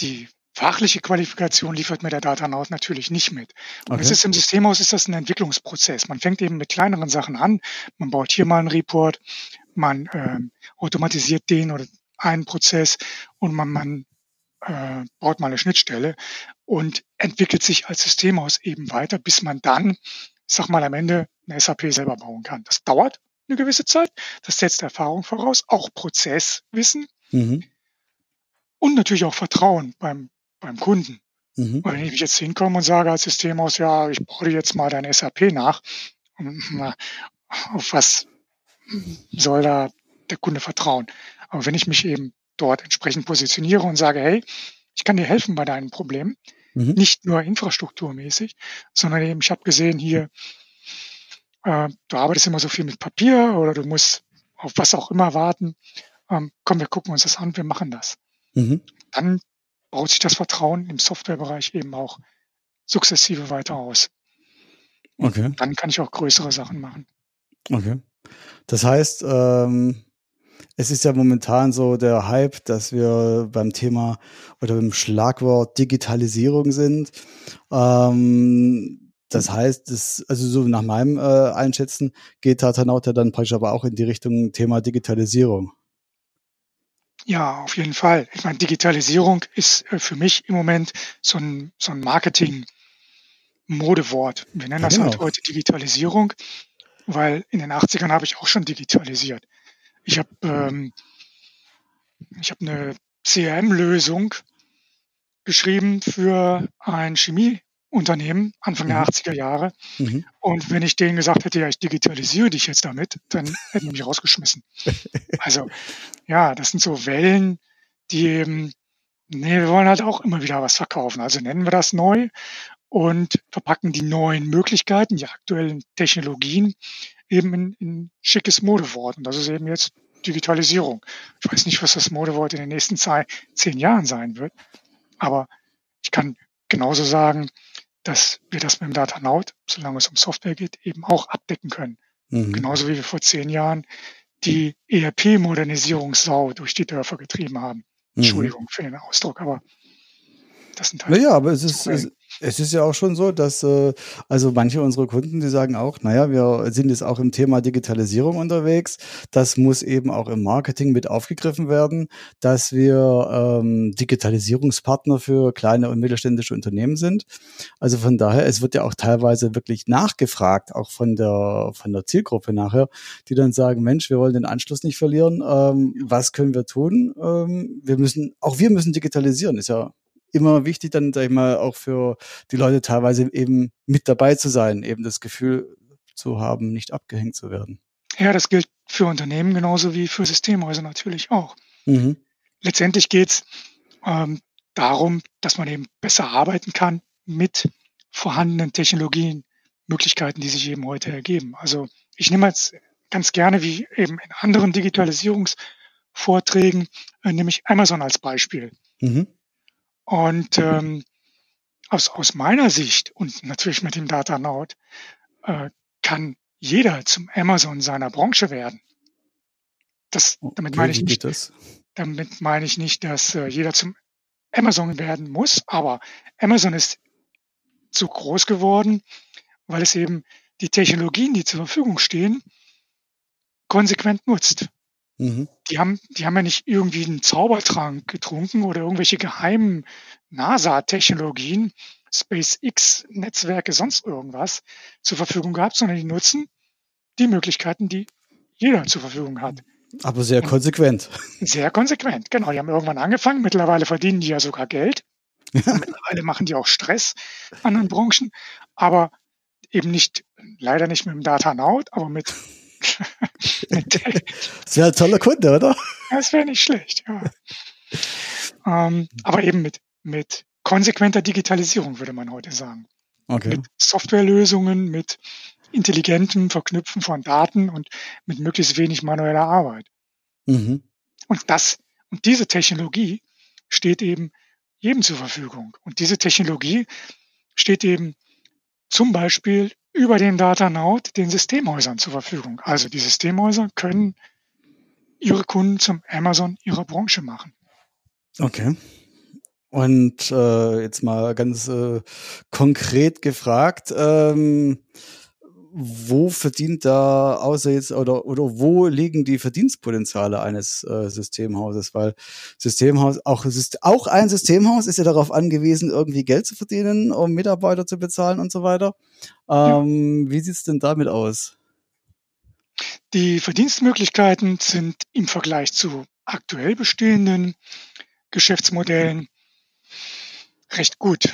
Die fachliche Qualifikation liefert mir der Datanaut natürlich nicht mit. Und okay. es ist im Systemhaus ist das ein Entwicklungsprozess. Man fängt eben mit kleineren Sachen an. Man baut hier mal einen Report, man äh, automatisiert den oder einen Prozess und man, man äh, baut mal eine Schnittstelle und entwickelt sich als Systemhaus eben weiter, bis man dann, ich sag mal, am Ende eine SAP selber bauen kann. Das dauert eine gewisse Zeit. Das setzt Erfahrung voraus, auch Prozesswissen. Mhm. Und natürlich auch Vertrauen beim, beim Kunden. Mhm. Weil wenn ich jetzt hinkomme und sage als Systemhaus, ja, ich baue jetzt mal deine SAP nach, auf was soll da der Kunde vertrauen? Aber wenn ich mich eben dort entsprechend positioniere und sage, hey, ich kann dir helfen bei deinen Problemen, mhm. nicht nur infrastrukturmäßig, sondern eben, ich habe gesehen hier, äh, du arbeitest immer so viel mit Papier oder du musst auf was auch immer warten ähm, komm, wir gucken uns das an, wir machen das. Mhm. Dann baut sich das Vertrauen im Softwarebereich eben auch sukzessive weiter aus. Okay. Dann kann ich auch größere Sachen machen. Okay. Das heißt, ähm, es ist ja momentan so der Hype, dass wir beim Thema oder beim Schlagwort Digitalisierung sind. Ähm, das heißt, das, also so nach meinem äh, Einschätzen geht Tatanaut ja dann praktisch aber auch in die Richtung Thema Digitalisierung. Ja, auf jeden Fall. Ich meine, Digitalisierung ist äh, für mich im Moment so ein, so ein Marketing-Modewort. Wir nennen ja, das halt genau. halt heute Digitalisierung, weil in den 80ern habe ich auch schon digitalisiert. Ich habe ähm, ich habe eine CRM-Lösung geschrieben für ein Chemieunternehmen Anfang der 80er mhm. Jahre. Mhm. Und wenn ich denen gesagt hätte, ja, ich digitalisiere dich jetzt damit, dann hätten die mich rausgeschmissen. Also ja, das sind so Wellen, die eben, nee, wir wollen halt auch immer wieder was verkaufen. Also nennen wir das neu und verpacken die neuen Möglichkeiten, die aktuellen Technologien eben in, in schickes Modewort. Und das ist eben jetzt Digitalisierung. Ich weiß nicht, was das Modewort in den nächsten zehn Jahren sein wird, aber ich kann genauso sagen, dass wir das mit dem Datanaut, solange es um Software geht, eben auch abdecken können. Mhm. Genauso wie wir vor zehn Jahren die ERP-Modernisierungssau durch die Dörfer getrieben haben. Mhm. Entschuldigung für den Ausdruck, aber das sind halt. Naja, aber es ist, es, es ist ja auch schon so, dass äh, also manche unserer Kunden, die sagen auch, naja, wir sind jetzt auch im Thema Digitalisierung unterwegs. Das muss eben auch im Marketing mit aufgegriffen werden, dass wir ähm, Digitalisierungspartner für kleine und mittelständische Unternehmen sind. Also von daher, es wird ja auch teilweise wirklich nachgefragt, auch von der von der Zielgruppe nachher, die dann sagen, Mensch, wir wollen den Anschluss nicht verlieren. Ähm, was können wir tun? Ähm, wir müssen, auch wir müssen digitalisieren. Ist ja immer wichtig, dann, sag ich mal, auch für die Leute teilweise eben mit dabei zu sein, eben das Gefühl zu haben, nicht abgehängt zu werden. Ja, das gilt für Unternehmen genauso wie für Systemhäuser natürlich auch. Mhm. Letztendlich geht es ähm, darum, dass man eben besser arbeiten kann mit vorhandenen Technologien, Möglichkeiten, die sich eben heute ergeben. Also ich nehme jetzt ganz gerne, wie eben in anderen Digitalisierungsvorträgen, äh, nehme ich Amazon als Beispiel. Mhm. Und ähm, aus, aus meiner Sicht und natürlich mit dem Data Node äh, kann jeder zum Amazon seiner Branche werden. Das, damit meine ich nicht, damit meine ich nicht, dass äh, jeder zum Amazon werden muss, aber Amazon ist zu groß geworden, weil es eben die Technologien, die zur Verfügung stehen, konsequent nutzt. Mhm. Die haben, die haben ja nicht irgendwie einen Zaubertrank getrunken oder irgendwelche geheimen NASA-Technologien, SpaceX-Netzwerke, sonst irgendwas zur Verfügung gehabt, sondern die nutzen die Möglichkeiten, die jeder zur Verfügung hat. Aber sehr konsequent. Sehr konsequent, genau. Die haben irgendwann angefangen. Mittlerweile verdienen die ja sogar Geld. [laughs] Mittlerweile machen die auch Stress anderen Branchen, aber eben nicht, leider nicht mit dem Data Naut, aber mit [laughs] das wäre ein toller Kunde, oder? Das wäre nicht schlecht, ja. ähm, aber eben mit, mit konsequenter Digitalisierung, würde man heute sagen. Okay. Mit Softwarelösungen, mit intelligentem Verknüpfen von Daten und mit möglichst wenig manueller Arbeit. Mhm. Und das, und diese Technologie steht eben jedem zur Verfügung. Und diese Technologie steht eben zum Beispiel über den Datanaut den Systemhäusern zur Verfügung. Also die Systemhäuser können ihre Kunden zum Amazon ihrer Branche machen. Okay. Und äh, jetzt mal ganz äh, konkret gefragt, ähm, wo verdient da außer jetzt oder oder wo liegen die Verdienstpotenziale eines äh, Systemhauses? Weil Systemhaus auch auch ein Systemhaus ist ja darauf angewiesen, irgendwie Geld zu verdienen, um Mitarbeiter zu bezahlen und so weiter. Ähm, ja. Wie sieht's denn damit aus? Die Verdienstmöglichkeiten sind im Vergleich zu aktuell bestehenden Geschäftsmodellen recht gut.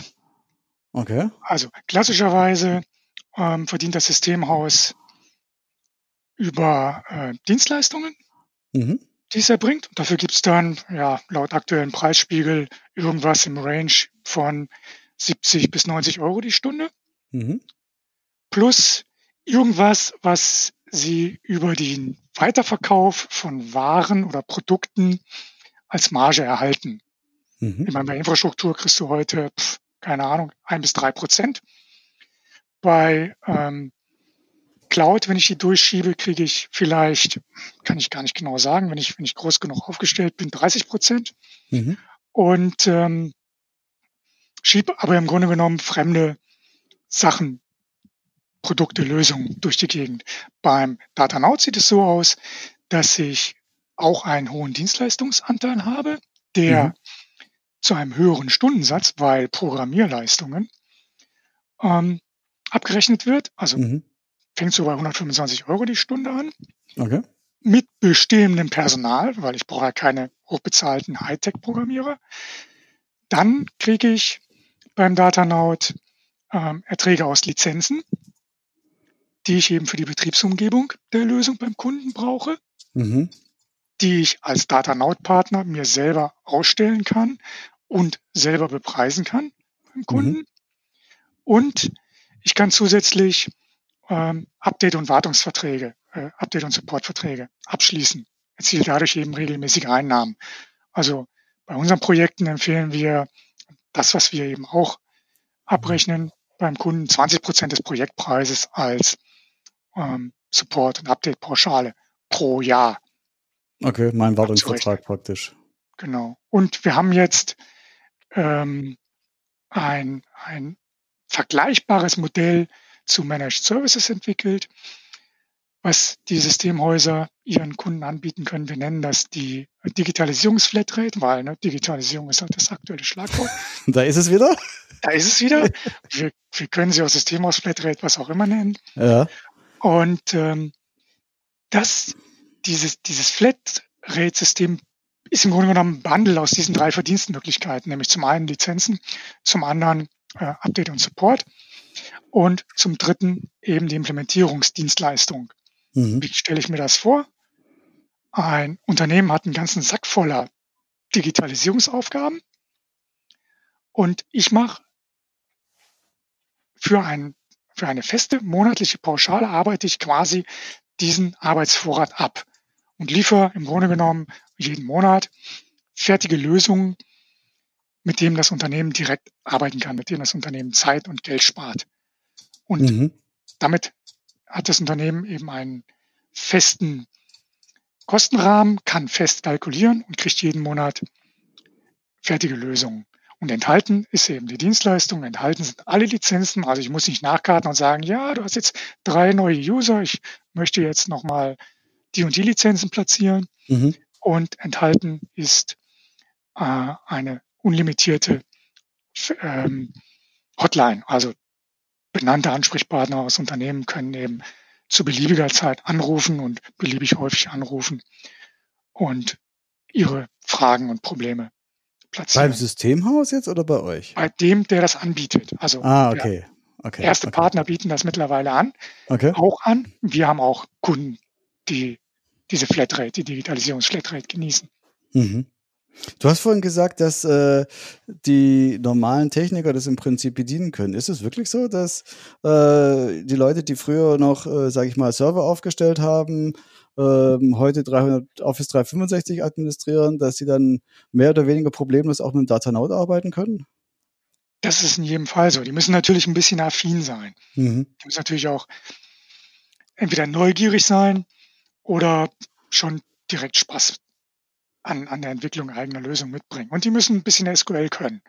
Okay. Also klassischerweise ähm, verdient das Systemhaus über äh, Dienstleistungen, mhm. die es erbringt. Und dafür gibt es dann ja laut aktuellen Preisspiegel irgendwas im Range von 70 bis 90 Euro die Stunde. Mhm. Plus irgendwas, was sie über den Weiterverkauf von Waren oder Produkten als Marge erhalten. Mhm. Ich meine, bei Infrastruktur kriegst du heute, pf, keine Ahnung, ein bis drei Prozent bei, ähm, Cloud, wenn ich die durchschiebe, kriege ich vielleicht, kann ich gar nicht genau sagen, wenn ich, wenn ich groß genug aufgestellt bin, 30 Prozent. Mhm. Und ähm, schiebe aber im Grunde genommen fremde Sachen, Produkte, Lösungen durch die Gegend. Beim Datanaut sieht es so aus, dass ich auch einen hohen Dienstleistungsanteil habe, der mhm. zu einem höheren Stundensatz, weil Programmierleistungen ähm, abgerechnet wird. Also mhm. fängt so bei 125 Euro die Stunde an. Okay. Mit bestehendem Personal, weil ich brauche ja keine hochbezahlten Hightech-Programmierer. Dann kriege ich beim Datanaut ähm, Erträge aus Lizenzen, die ich eben für die Betriebsumgebung der Lösung beim Kunden brauche, mhm. die ich als Datanaut-Partner mir selber ausstellen kann und selber bepreisen kann beim Kunden. Mhm. Und ich kann zusätzlich ähm, Update- und Wartungsverträge, äh, Update- und Supportverträge abschließen, erziele dadurch eben regelmäßige Einnahmen. Also bei unseren Projekten empfehlen wir das, was wir eben auch abrechnen beim Kunden, 20 Prozent des Projektpreises als ähm, Support- und Update-Pauschale pro Jahr. Okay, mein Wartungsvertrag praktisch. Genau. Und wir haben jetzt ähm, ein, ein vergleichbares Modell zu Managed Services entwickelt, was die Systemhäuser ihren Kunden anbieten können. Wir nennen das die Digitalisierungsflatrate, weil ne, Digitalisierung ist halt das aktuelle Schlagwort. [laughs] Da ist es wieder. Da ist es wieder. [laughs] Wir, wir können sie auch Systemhaus-Flatrate, was auch immer nennen. Ja. Und ähm, das, dieses, dieses Flatrate-System ist im Grunde genommen ein Bundle aus diesen drei Verdienstmöglichkeiten, nämlich zum einen Lizenzen, zum anderen äh, Update und Support und zum dritten eben die Implementierungsdienstleistung. Mhm. Wie stelle ich mir das vor? Ein Unternehmen hat einen ganzen Sack voller Digitalisierungsaufgaben und ich mache für, ein, für eine feste monatliche Pauschale arbeite ich quasi diesen Arbeitsvorrat ab und liefere im Grunde genommen jeden Monat fertige Lösungen, mit dem das Unternehmen direkt arbeiten kann, mit dem das Unternehmen Zeit und Geld spart. Und mhm. damit hat das Unternehmen eben einen festen Kostenrahmen, kann fest kalkulieren und kriegt jeden Monat fertige Lösungen. Und enthalten ist eben die Dienstleistung, enthalten sind alle Lizenzen. Also ich muss nicht nachkarten und sagen, ja, du hast jetzt drei neue User, ich möchte jetzt nochmal die und die Lizenzen platzieren. Mhm. Und enthalten ist äh, eine unlimitierte ähm, Hotline. Also benannte Ansprechpartner aus Unternehmen können eben zu beliebiger Zeit anrufen und beliebig häufig anrufen und ihre Fragen und Probleme platzieren. Beim Systemhaus jetzt oder bei euch? Bei dem, der das anbietet. Also ah, okay. okay. erste okay. Partner bieten das mittlerweile an, okay. auch an. Wir haben auch Kunden, die diese Flatrate, die Digitalisierungsflatrate genießen. Mhm. Du hast vorhin gesagt, dass äh, die normalen Techniker das im Prinzip bedienen können. Ist es wirklich so, dass äh, die Leute, die früher noch, äh, sage ich mal, Server aufgestellt haben, äh, heute 300, Office 365 administrieren, dass sie dann mehr oder weniger problemlos auch mit dem Datanaut arbeiten können? Das ist in jedem Fall so. Die müssen natürlich ein bisschen affin sein. Mhm. Die müssen natürlich auch entweder neugierig sein oder schon direkt Spaß an, an der Entwicklung eigener Lösungen mitbringen. Und die müssen ein bisschen SQL können.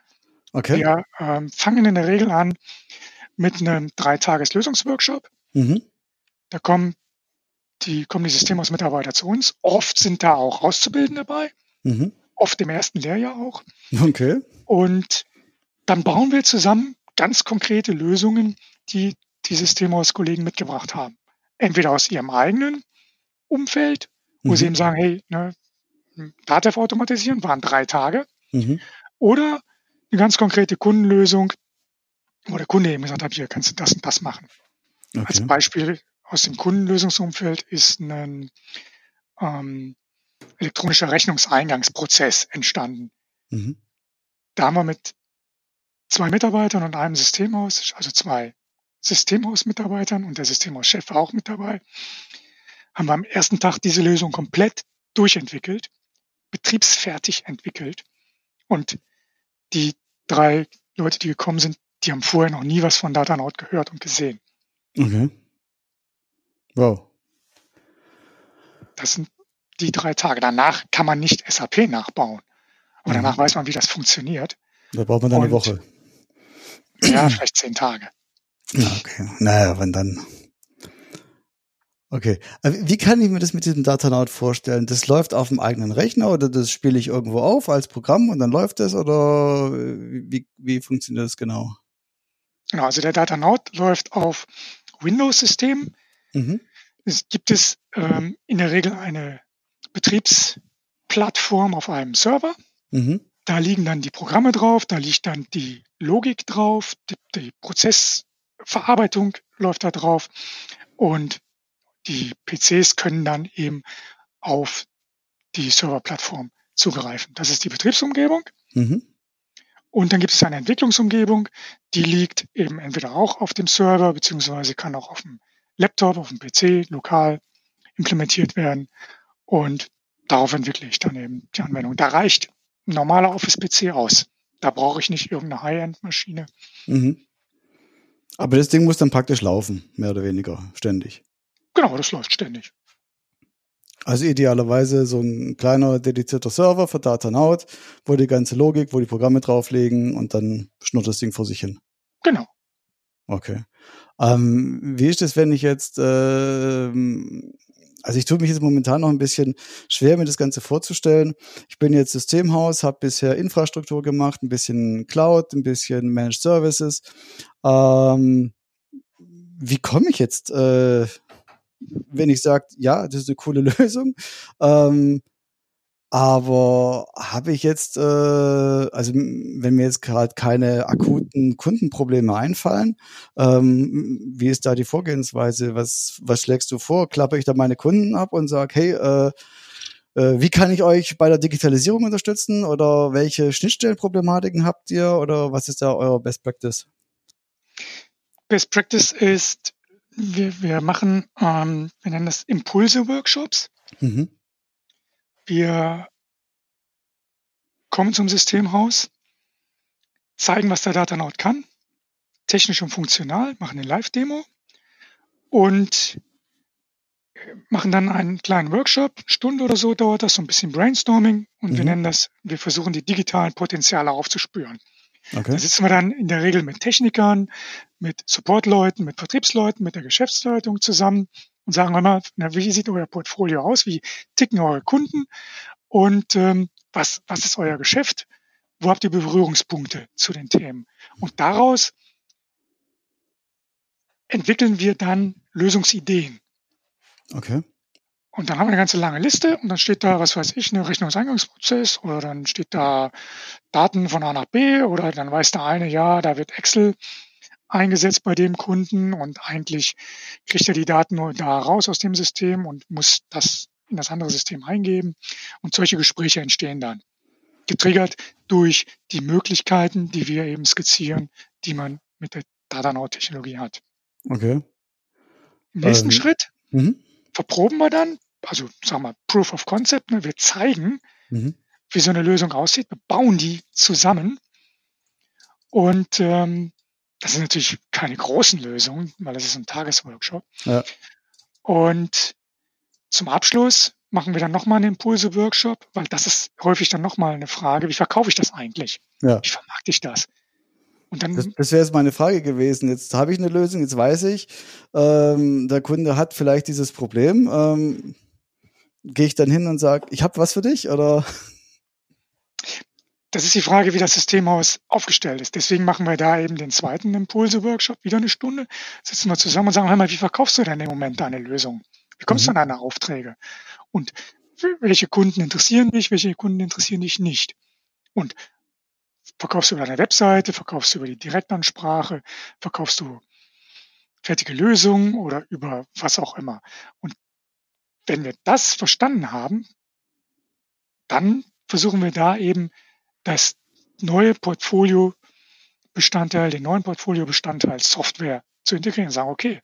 Okay. Wir ähm, fangen in der Regel an mit einem Dreitages-Lösungsworkshop. Mhm. Da kommen die, kommen die Systemhausmitarbeiter zu uns. Oft sind da auch Auszubildende dabei. Mhm. Oft im ersten Lehrjahr auch. Okay. Und dann bauen wir zusammen ganz konkrete Lösungen, die die Systemhauskollegen mitgebracht haben. Entweder aus ihrem eigenen Umfeld, wo mhm. sie eben sagen, hey, ne, Datev automatisieren, waren drei Tage. Mhm. Oder eine ganz konkrete Kundenlösung, wo der Kunde eben gesagt hat, hier kannst du das und das machen. Okay. Als Beispiel aus dem Kundenlösungsumfeld ist ein ähm, elektronischer Rechnungseingangsprozess entstanden. Mhm. Da haben wir mit zwei Mitarbeitern und einem Systemhaus, also zwei Systemhausmitarbeitern und der Systemhauschef auch mit dabei, haben wir am ersten Tag diese Lösung komplett durchentwickelt betriebsfertig entwickelt. Und die drei Leute, die gekommen sind, die haben vorher noch nie was von Datanaut gehört und gesehen. Okay. Wow. Das sind die drei Tage. Danach kann man nicht SAP nachbauen. Aber danach Mhm. weiß man, wie das funktioniert. Da braucht man dann eine Und- Woche. Ja, vielleicht zehn Tage. Okay. Naja, wann dann? Okay. Wie kann ich mir das mit diesem Datanaut vorstellen? Das läuft auf dem eigenen Rechner oder das spiele ich irgendwo auf als Programm und dann läuft das oder äh, wie, wie funktioniert das genau? Genau, also der Datanaut läuft auf Windows-Systemen. Mhm. Es gibt es ähm, in der Regel eine Betriebsplattform auf einem Server. Mhm. Da liegen dann die Programme drauf, da liegt dann die Logik drauf, die, die Prozessverarbeitung läuft da drauf und die PCs können dann eben auf die Serverplattform zugreifen. Das ist die Betriebsumgebung. Mhm. Und dann gibt es eine Entwicklungsumgebung, die liegt eben entweder auch auf dem Server, beziehungsweise kann auch auf dem Laptop, auf dem PC lokal implementiert werden. Und darauf entwickle ich dann eben die Anwendung. Da reicht ein normaler Office-PC aus. Da brauche ich nicht irgendeine High-End-Maschine. Mhm. Aber das Ding muss dann praktisch laufen, mehr oder weniger, ständig. Genau, das läuft ständig. Also idealerweise so ein kleiner dedizierter Server für Datanaut, wo die ganze Logik, wo die Programme drauflegen und dann schnurrt das Ding vor sich hin. Genau. Okay. Ähm, wie ist es, wenn ich jetzt, ähm, also ich tue mich jetzt momentan noch ein bisschen schwer, mir das Ganze vorzustellen. Ich bin jetzt Systemhaus, habe bisher Infrastruktur gemacht, ein bisschen Cloud, ein bisschen Managed Services. Ähm, wie komme ich jetzt, äh, wenn ich sage, ja, das ist eine coole [laughs] Lösung, ähm, aber habe ich jetzt, äh, also wenn mir jetzt gerade keine akuten Kundenprobleme einfallen, ähm, wie ist da die Vorgehensweise? Was, was schlägst du vor? Klappe ich da meine Kunden ab und sage, hey, äh, äh, wie kann ich euch bei der Digitalisierung unterstützen? Oder welche Schnittstellenproblematiken habt ihr? Oder was ist da euer Best Practice? Best Practice ist, wir, wir machen, ähm, wir nennen das Impulse-Workshops. Mhm. Wir kommen zum Systemhaus, zeigen, was der Datanaut kann, technisch und funktional, machen eine Live-Demo und äh, machen dann einen kleinen Workshop, eine Stunde oder so dauert das, so ein bisschen Brainstorming und wir Mhm. nennen das, wir versuchen die digitalen Potenziale aufzuspüren. Okay. Da sitzen wir dann in der Regel mit Technikern, mit Supportleuten, mit Vertriebsleuten, mit der Geschäftsleitung zusammen und sagen immer, na, wie sieht euer Portfolio aus? Wie ticken eure Kunden? Und ähm, was, was ist euer Geschäft? Wo habt ihr Berührungspunkte zu den Themen? Und daraus entwickeln wir dann Lösungsideen. Okay. Und dann haben wir eine ganze lange Liste und dann steht da, was weiß ich, ein Rechnungseingangsprozess oder dann steht da Daten von A nach B oder dann weiß der eine, ja, da wird Excel eingesetzt bei dem Kunden und eigentlich kriegt er die Daten nur da raus aus dem System und muss das in das andere System eingeben. Und solche Gespräche entstehen dann. Getriggert durch die Möglichkeiten, die wir eben skizzieren, die man mit der Datanaut-Technologie hat. Okay. Im nächsten Ähm, Schritt Mhm. verproben wir dann, also sagen wir Proof of Concept, ne, wir zeigen, Mhm. wie so eine Lösung aussieht, wir bauen die zusammen und ähm, das sind natürlich keine großen Lösungen, weil das ist ein Tagesworkshop. Ja. Und zum Abschluss machen wir dann nochmal einen Impulse-Workshop, weil das ist häufig dann nochmal eine Frage, wie verkaufe ich das eigentlich? Ja. Wie vermarkte ich das? Und dann Das, das wäre jetzt meine Frage gewesen. Jetzt habe ich eine Lösung, jetzt weiß ich, ähm, der Kunde hat vielleicht dieses Problem. Ähm, Gehe ich dann hin und sage, ich habe was für dich? Oder? Das ist die Frage, wie das Systemhaus aufgestellt ist. Deswegen machen wir da eben den zweiten Impulse-Workshop, wieder eine Stunde. Sitzen wir zusammen und sagen, hör mal, wie verkaufst du denn im Moment deine Lösung? Wie kommst du Mhm. an deine Aufträge? Und welche Kunden interessieren dich, welche Kunden interessieren dich nicht? Und verkaufst du über deine Webseite, verkaufst du über die Direktansprache, verkaufst du fertige Lösungen oder über was auch immer. Und wenn wir das verstanden haben, dann versuchen wir da eben das neue Portfolio-Bestandteil, den neuen Portfolio-Bestandteil Software zu integrieren. Sagen, okay,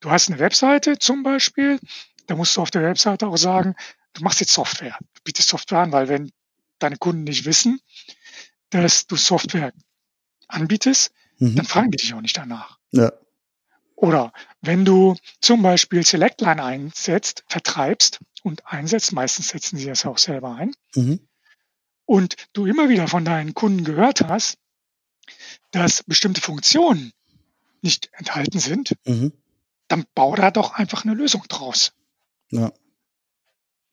du hast eine Webseite zum Beispiel, da musst du auf der Webseite auch sagen, du machst jetzt Software, du bietest Software an, weil wenn deine Kunden nicht wissen, dass du Software anbietest, Mhm. dann fragen die dich auch nicht danach. Ja. Oder wenn du zum Beispiel Selectline einsetzt, vertreibst und einsetzt, meistens setzen sie das auch selber ein, Mhm. Und du immer wieder von deinen Kunden gehört hast, dass bestimmte Funktionen nicht enthalten sind, Mhm. dann bau da doch einfach eine Lösung draus. Ja.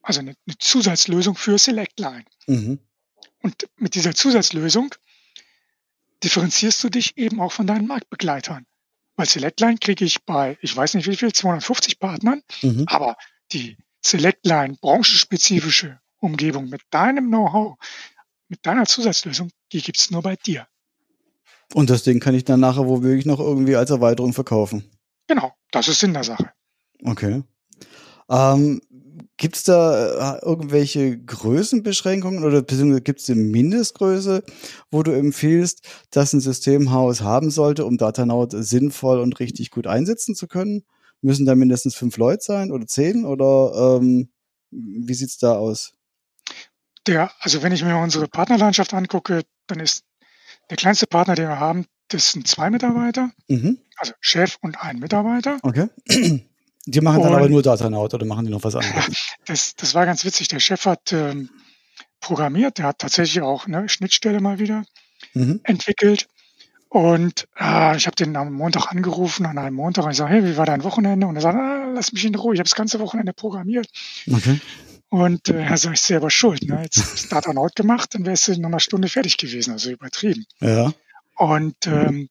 Also eine, eine Zusatzlösung für Selectline. Mhm. Und mit dieser Zusatzlösung differenzierst du dich eben auch von deinen Marktbegleitern. Weil Selectline kriege ich bei, ich weiß nicht wie viel, 250 Partnern, Mhm. aber die Selectline branchenspezifische Umgebung mit deinem Know-how, mit deiner Zusatzlösung, die gibt's nur bei dir. Und das Ding kann ich dann nachher womöglich noch irgendwie als Erweiterung verkaufen. Genau, das ist Sinn der Sache. Okay. Ähm, gibt es da äh, irgendwelche Größenbeschränkungen oder beziehungsweise gibt es eine Mindestgröße, wo du empfiehlst, dass ein Systemhaus haben sollte, um Datanaut sinnvoll und richtig gut einsetzen zu können? Müssen da mindestens fünf Leute sein oder zehn oder ähm, wie sieht's da aus? Der, also wenn ich mir unsere Partnerlandschaft angucke, dann ist der kleinste Partner, den wir haben, das sind zwei Mitarbeiter, Mhm. also Chef und ein Mitarbeiter. Okay. [clears throat] Die machen dann Und- aber nur Datanaut oder machen die noch was anderes? [laughs] Das, das war ganz witzig. Der Chef hat ähm, programmiert, der hat tatsächlich auch eine Schnittstelle mal wieder Mhm. entwickelt. Und äh, ich habe den am Montag angerufen, an einem Montag, und ich sage, hey, wie war dein Wochenende? Und er sagt, ah, lass mich in Ruhe, ich habe das ganze Wochenende programmiert. Okay. Und äh, er sagt, ich selber schuld. Ne? Jetzt ist Datanaut gemacht, dann wärst du in einer Stunde fertig gewesen, also übertrieben. Ja. Und ähm,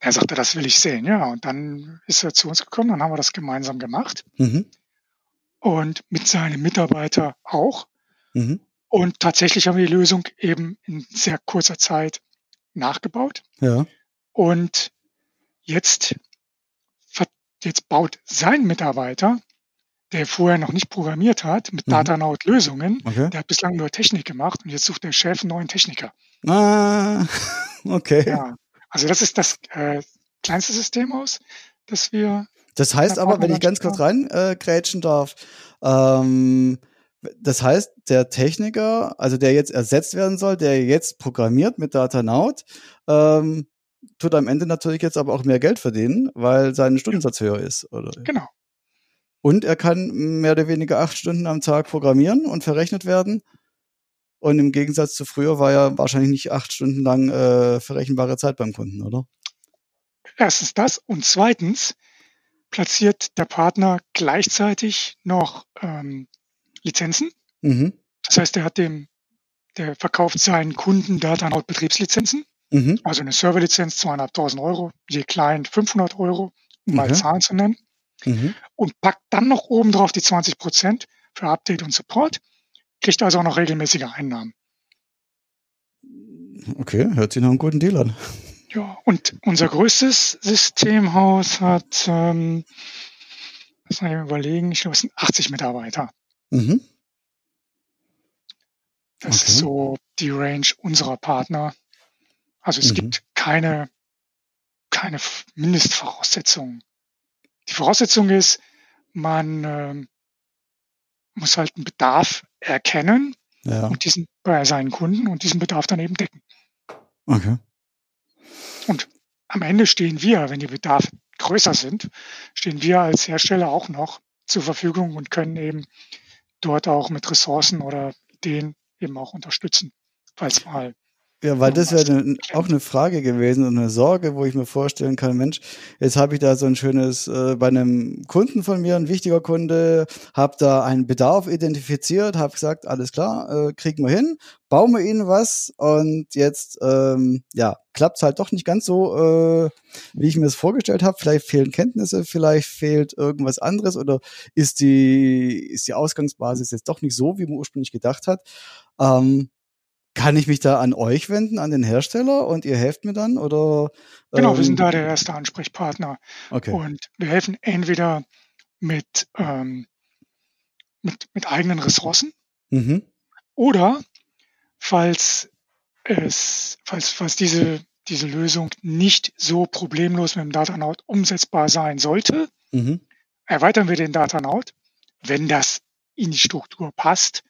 er sagte, das will ich sehen, ja. Und dann ist er zu uns gekommen, dann haben wir das gemeinsam gemacht. Mhm. Und mit seinem Mitarbeiter auch. Mhm. Und tatsächlich haben wir die Lösung eben in sehr kurzer Zeit nachgebaut. Ja. Und jetzt, jetzt baut sein Mitarbeiter, der vorher noch nicht programmiert hat, mit Mhm. Datanaut Lösungen, Okay. der hat bislang nur Technik gemacht und jetzt sucht der Chef einen neuen Techniker. Ah, [laughs] okay. Ja, also das ist das äh, kleinste System aus, das wir Das heißt aber, wenn ich ganz kurz schon- rein äh, darf, ähm, das heißt, der Techniker, also der jetzt ersetzt werden soll, der jetzt programmiert mit Datanaut, ähm, tut am Ende natürlich jetzt aber auch mehr Geld verdienen, weil sein Stundensatz höher ist. Oder? genau. Und er kann mehr oder weniger acht Stunden am Tag programmieren und verrechnet werden. Und im Gegensatz zu früher war ja wahrscheinlich nicht acht Stunden lang äh, verrechenbare Zeit beim Kunden, oder? Erstens das und zweitens platziert der Partner gleichzeitig noch ähm, Lizenzen. Mhm. Das heißt, er hat dem, der verkauft seinen Kunden Datanaut Betriebslizenzen, Mhm. also eine Serverlizenz 2.500 Euro, je klein 500 Euro, um mal Okay. Zahlen zu nennen, Mhm. und packt dann noch oben drauf die 20 Prozent für Update und Support, kriegt also auch noch regelmäßige Einnahmen. Okay, hört sich nach einem guten Deal an. Ja, und unser größtes Systemhaus hat, ähm, lass mal überlegen, ich glaube, es sind 80 Mitarbeiter. Mhm. Das Okay. ist so die Range unserer Partner. Also es Mhm. gibt keine, keine Mindestvoraussetzungen. Die Voraussetzung ist, man ähm, muss halt einen Bedarf erkennen Ja, und diesen bei seinen Kunden und diesen Bedarf dann eben decken. okay. Am Ende stehen wir, wenn die Bedarfe größer sind, stehen wir als Hersteller auch noch zur Verfügung und können eben dort auch mit Ressourcen oder Ideen eben auch unterstützen, falls mal Ja, weil das wäre ne, auch eine Frage gewesen und eine Sorge, wo ich mir vorstellen kann, Mensch, jetzt habe ich da so ein schönes, äh, bei einem Kunden von mir, ein wichtiger Kunde, habe da einen Bedarf identifiziert, habe gesagt, alles klar, äh, kriegen wir hin, bauen wir ihnen was und jetzt, ähm, ja, klappt halt doch nicht ganz so, äh, wie ich mir das vorgestellt habe. Vielleicht fehlen Kenntnisse, vielleicht fehlt irgendwas anderes oder ist die, ist die Ausgangsbasis jetzt doch nicht so, wie man ursprünglich gedacht hat. Ähm, kann ich mich da an euch wenden, an den Hersteller und ihr helft mir dann? Oder, Genau, wir ähm, sind da der erste Ansprechpartner Okay. und wir helfen entweder mit, ähm, mit, mit eigenen Ressourcen Mhm. oder falls es, falls, falls diese, diese Lösung nicht so problemlos mit dem Datanaut umsetzbar sein sollte, Mhm. erweitern wir den Datanaut, wenn das in die Struktur passt,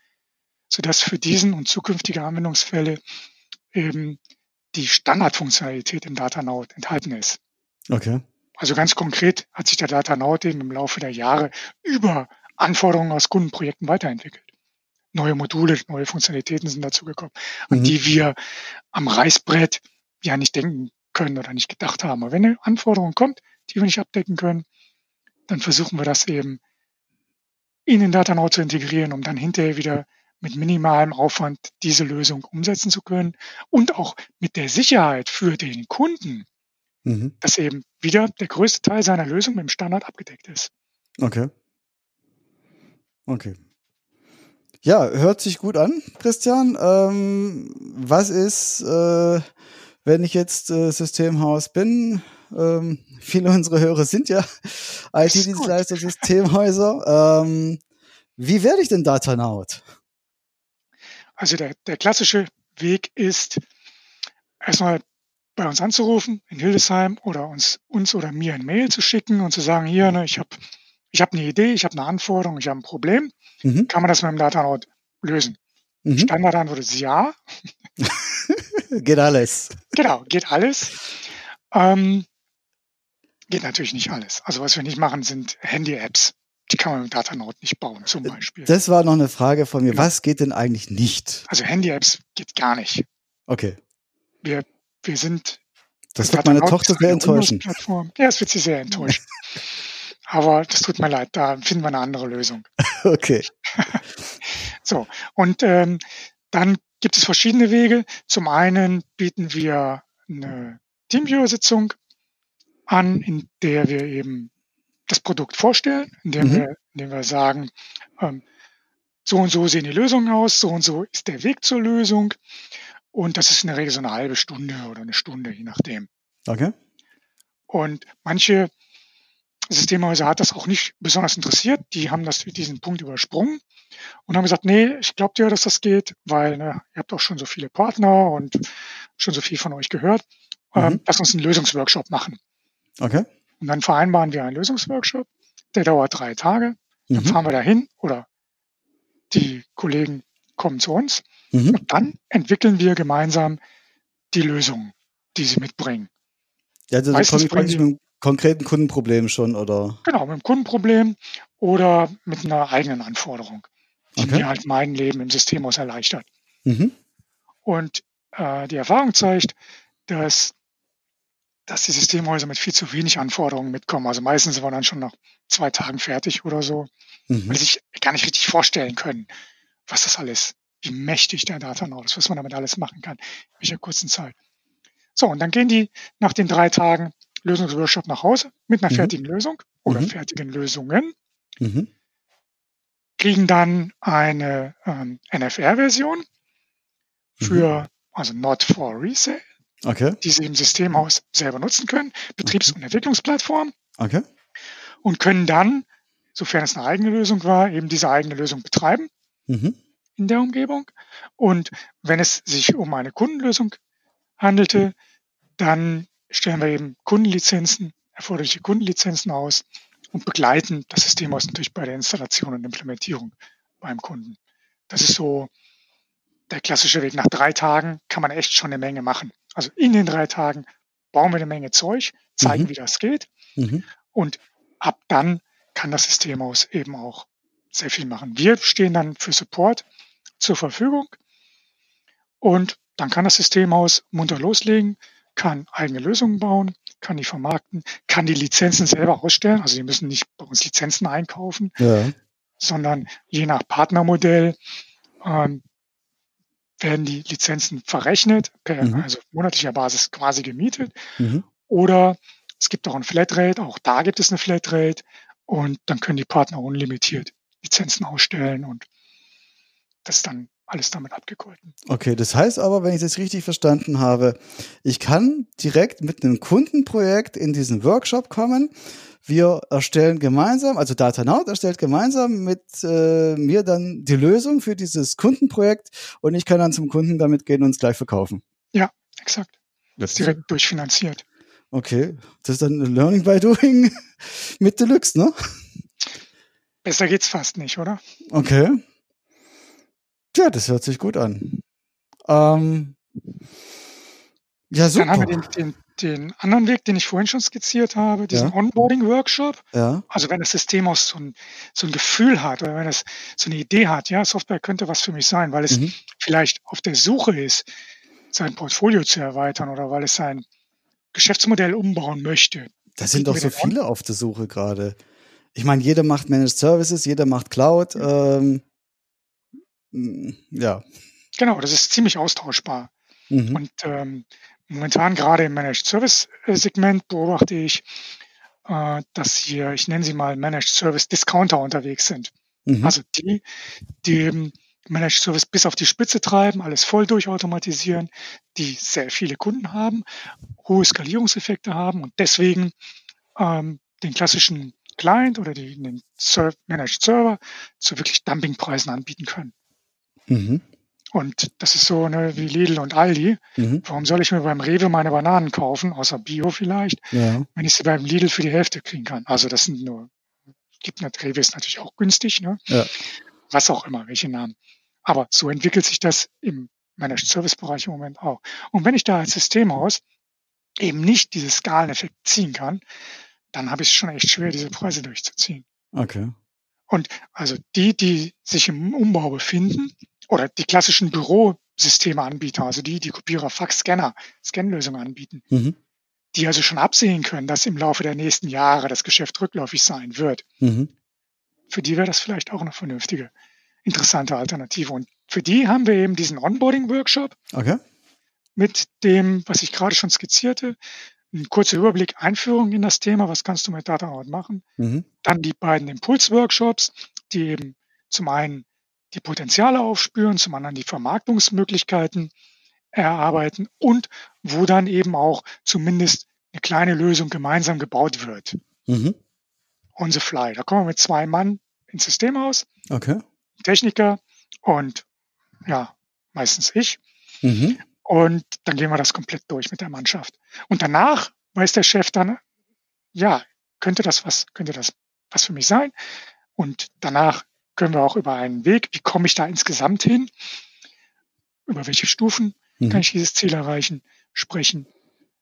sodass für diesen und zukünftige Anwendungsfälle eben die Standardfunktionalität im Datanaut enthalten ist. Okay. Also ganz konkret hat sich der Datanaut eben im Laufe der Jahre über Anforderungen aus Kundenprojekten weiterentwickelt. Neue Module, neue Funktionalitäten sind dazu gekommen, an Mhm. die wir am Reißbrett ja nicht denken können oder nicht gedacht haben. Aber wenn eine Anforderung kommt, die wir nicht abdecken können, dann versuchen wir das eben in den Datanaut zu integrieren, um dann hinterher wieder mit minimalem Aufwand diese Lösung umsetzen zu können und auch mit der Sicherheit für den Kunden, Mhm. dass eben wieder der größte Teil seiner Lösung mit dem Standard abgedeckt ist. Okay. Okay. Ja, hört sich gut an, Christian. Ähm, was ist, äh, wenn ich jetzt äh, Systemhaus bin? Ähm, viele unserer Hörer sind ja IT-Dienstleister, Systemhäuser. Ähm, wie werde ich denn Datanaut? Also der, der klassische Weg ist, erstmal bei uns anzurufen in Hildesheim oder uns, uns oder mir ein Mail zu schicken und zu sagen, hier, ne, ich habe ich hab eine Idee, ich habe eine Anforderung, ich habe ein Problem. Mhm. Kann man das mit dem Datanaut lösen? Mhm. Standardantwort ist ja. [laughs] Geht alles. Genau, geht alles. Ähm, geht natürlich nicht alles. Also was wir nicht machen, sind Handy-Apps. Die kann man mit Datanaut nicht bauen, zum Beispiel. Das war noch eine Frage von mir. Genau. Was geht denn eigentlich nicht? Also Handy-Apps geht gar nicht. Okay. Wir, wir sind Das wird meine Tochter sehr enttäuschen. Ja, es wird sie sehr enttäuschen. [laughs] Aber das tut mir leid, da finden wir eine andere Lösung. [laughs] Okay. [laughs] So, und ähm, dann gibt es verschiedene Wege. Zum einen bieten wir eine Teamviewer-Sitzung an, in der wir eben das Produkt vorstellen, indem, Mhm. wir, indem wir sagen, ähm, so und so sehen die Lösungen aus, so und so ist der Weg zur Lösung. Und das ist in der Regel so eine halbe Stunde oder eine Stunde, je nachdem. Okay. Und manche Systemhäuser hat das auch nicht besonders interessiert. Die haben das, diesen Punkt übersprungen und haben gesagt, nee, ich glaube dir, dass das geht, weil ne, ihr habt auch schon so viele Partner und schon so viel von euch gehört. Ähm, Mhm. lass uns einen Lösungsworkshop machen. Okay. Und dann vereinbaren wir einen Lösungsworkshop. Der dauert drei Tage. Dann Mhm. fahren wir dahin oder die Kollegen kommen zu uns Mhm. und dann entwickeln wir gemeinsam die Lösung, die sie mitbringen. Ja, also Meistens bringen mit einem konkreten Kundenproblem schon, oder? Genau, mit einem Kundenproblem oder mit einer eigenen Anforderung, die Okay. mir halt mein Leben im Systemhaus erleichtert. Mhm. Und äh, die Erfahrung zeigt, dass, dass die Systemhäuser mit viel zu wenig Anforderungen mitkommen. Also meistens wir dann schon nach zwei Tagen fertig oder so, Mhm. weil sie sich gar nicht richtig vorstellen können, was das alles, wie mächtig der Datanaut ist, was man damit alles machen kann, in welcher kurzen Zeit. So, und dann gehen die nach den drei Tagen Lösungsworkshop nach Hause mit einer Mhm. fertigen Lösung oder Mhm. fertigen Lösungen Mhm. kriegen dann eine ähm, NFR-Version für, also not for resale, Okay. die sie im Systemhaus selber nutzen können, Betriebs- und Entwicklungsplattform Okay. und können dann, sofern es eine eigene Lösung war, eben diese eigene Lösung betreiben Mhm. in der Umgebung. Und wenn es sich um eine Kundenlösung handelte, dann stellen wir eben Kundenlizenzen, erforderliche Kundenlizenzen aus und begleiten das Systemhaus natürlich bei der Installation und Implementierung beim Kunden. Das ist so der klassische Weg. Nach drei Tagen kann man echt schon eine Menge machen. Also in den drei Tagen bauen wir eine Menge Zeug, zeigen, Mhm. wie das geht Mhm. und ab dann kann das Systemhaus eben auch sehr viel machen. Wir stehen dann für Support zur Verfügung und dann kann das Systemhaus munter loslegen, kann eigene Lösungen bauen, kann die vermarkten, kann die Lizenzen selber ausstellen. Also die müssen nicht bei uns Lizenzen einkaufen, Ja. sondern je nach Partnermodell ähm, werden die Lizenzen verrechnet, per Mhm. also monatlicher Basis quasi gemietet. Mhm. Oder es gibt auch ein Flatrate, auch da gibt es eine Flatrate und dann können die Partner unlimitiert Lizenzen ausstellen und das ist dann alles damit abgegolten. Okay, das heißt aber, wenn ich das richtig verstanden habe, ich kann direkt mit einem Kundenprojekt in diesen Workshop kommen. Wir erstellen gemeinsam, also Datanaut erstellt gemeinsam mit äh, mir dann die Lösung für dieses Kundenprojekt und ich kann dann zum Kunden damit gehen und es gleich verkaufen. Exakt. Das Direkt durchfinanziert. Okay, das ist dann Learning by Doing [laughs] mit Deluxe, ne? Besser geht's fast nicht, oder? Okay. Ja, das hört sich gut an. Ähm, ja, super. Dann haben wir den, den, den anderen Weg, den ich vorhin schon skizziert habe, diesen Ja. Onboarding-Workshop. Ja. Also wenn das System auch so ein, so ein Gefühl hat oder wenn es so eine Idee hat, ja, Software könnte was für mich sein, weil es Mhm. vielleicht auf der Suche ist, sein Portfolio zu erweitern oder weil es sein Geschäftsmodell umbauen möchte. Da sind doch so viele auf der Suche gerade. Ich meine, jeder macht Managed Services, jeder macht Cloud. Ähm, mm, ja. Genau, das ist ziemlich austauschbar. Mhm. Und ähm, momentan gerade im Managed Service äh, Segment beobachte ich, äh, dass hier, ich nenne sie mal Managed Service Discounter unterwegs sind. Mhm. Also die, die eben Managed Service bis auf die Spitze treiben, alles voll durchautomatisieren, die sehr viele Kunden haben, hohe Skalierungseffekte haben und deswegen ähm, den klassischen Client oder die, den Managed Server zu wirklich Dumpingpreisen anbieten können. Mhm. Und das ist so ne, wie Lidl und Aldi. Mhm. Warum soll ich mir beim Rewe meine Bananen kaufen, außer Bio vielleicht, Ja. wenn ich sie beim Lidl für die Hälfte kriegen kann? Also das sind nur, gibt nicht, Rewe ist natürlich auch günstig, ne? Ja. was auch immer, welche Namen. Aber so entwickelt sich das im Managed Service Bereich im Moment auch. Und wenn ich da als Systemhaus eben nicht diese Skaleneffekt ziehen kann, dann habe ich es schon echt schwer, diese Preise durchzuziehen. Okay. Und also die, die sich im Umbau befinden oder die klassischen Bürosysteme Anbieter, also die, die Kopierer, Fax, Scanner, Scanlösungen anbieten, Mhm. die also schon absehen können, dass im Laufe der nächsten Jahre das Geschäft rückläufig sein wird, Mhm. für die wäre das vielleicht auch eine vernünftige, interessante Alternative. Und für die haben wir eben diesen Onboarding-Workshop Okay. mit dem, was ich gerade schon skizzierte, ein kurzer Überblick, Einführung in das Thema, was kannst du mit Datanaut machen, Mhm. dann die beiden Impuls-Workshops, die eben zum einen die Potenziale aufspüren, zum anderen die Vermarktungsmöglichkeiten erarbeiten und wo dann eben auch zumindest eine kleine Lösung gemeinsam gebaut wird. Mhm. On the fly. Da kommen wir mit zwei Mann ins Systemhaus, Okay. Techniker und ja, meistens ich. Mhm. Und dann gehen wir das komplett durch mit der Mannschaft. Und danach weiß der Chef dann, ja, könnte das was, könnte das was für mich sein? Und danach können wir auch über einen Weg, wie komme ich da insgesamt hin? Über welche Stufen kann Mhm. ich dieses Ziel erreichen, sprechen?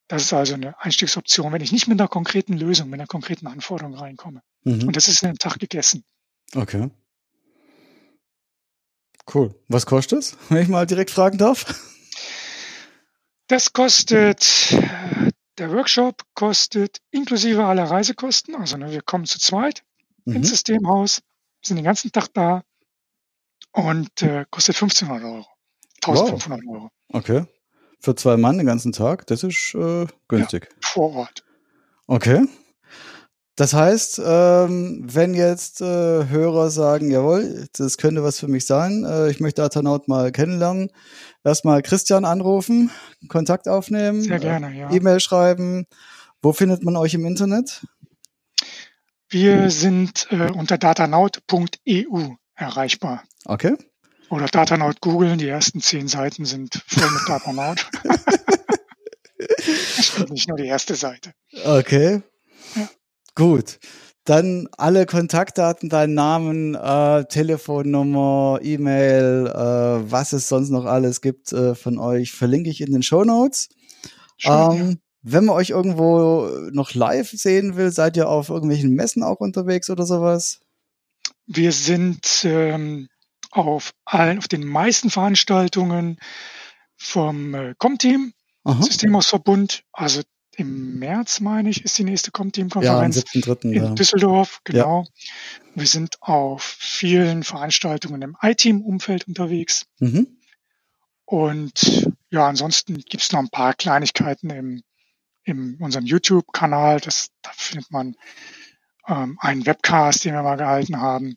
Das ist also eine Einstiegsoption, wenn ich nicht mit einer konkreten Lösung, mit einer konkreten Anforderung reinkomme. Mhm. Und das ist in einem Tag gegessen. Okay. Cool. Was kostet es, wenn ich mal direkt fragen darf? Das kostet, der Workshop kostet inklusive aller Reisekosten, also ne, wir kommen zu zweit Mhm. ins Systemhaus, sind den ganzen Tag da und äh, kostet 1500 Euro, 1500 Euro Okay. Für zwei Mann den ganzen Tag, das ist äh, günstig. vor Ort. Okay. Das heißt, ähm, wenn jetzt äh, Hörer sagen, jawohl, das könnte was für mich sein, äh, ich möchte Datanaut mal kennenlernen, erstmal Christian anrufen, Kontakt aufnehmen, Sehr äh, gerne, ja. E-Mail schreiben. Wo findet man euch im Internet? Wir sind äh, unter datanaut.eu erreichbar. Okay. Oder Datanaut googeln, die ersten zehn Seiten sind voll mit Datanaut. [laughs] Nicht nur die erste Seite. Okay. Ja. Gut. Dann alle Kontaktdaten, deinen Namen, äh, Telefonnummer, E-Mail, äh, was es sonst noch alles gibt äh, von euch, verlinke ich in den Show Notes. Ähm, wenn man euch irgendwo noch live sehen will, seid ihr auf irgendwelchen Messen auch unterwegs oder sowas? Wir sind ähm, auf allen, auf den meisten Veranstaltungen vom äh, Comteam. Systemhausverbund. Also im März, meine ich, ist die nächste Ja, am Comteam-Konferenz 7.3. in Ja. Düsseldorf, genau. Wir sind auf vielen Veranstaltungen im iTeam-Umfeld unterwegs. Mhm. Und ja, ansonsten gibt es noch ein paar Kleinigkeiten im, in unserem YouTube-Kanal. Das, da findet man ähm, einen Webcast, den wir mal gehalten haben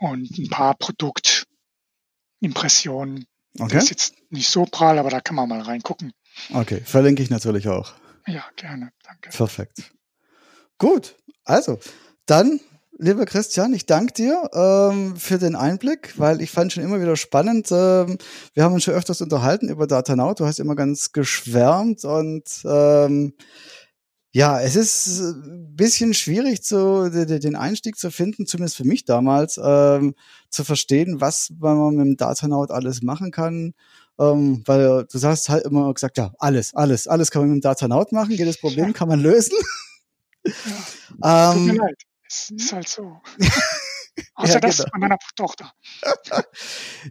und ein paar Produktimpressionen. Das Okay. ist jetzt nicht so prall, aber da kann man mal reingucken. Okay. Verlinke ich natürlich auch. Ja, gerne. Danke. Perfekt. Gut, also dann, lieber Christian, ich danke dir ähm, für den Einblick, weil ich fand schon immer wieder spannend. Ähm, wir haben uns schon öfters unterhalten über Datanaut. Du hast immer ganz geschwärmt und ähm, ja, es ist ein bisschen schwierig, zu, de- de- den Einstieg zu finden, zumindest für mich damals, ähm, zu verstehen, was man mit dem Datanaut alles machen kann, Ähm, weil du hast halt immer gesagt, ja, alles, alles, alles kann man mit dem Datanaut machen, jedes Problem [laughs] kann man lösen. Ja, [laughs] ähm. Es ist halt so. [laughs] Außer ja, das genau. von meiner Tochter. [laughs]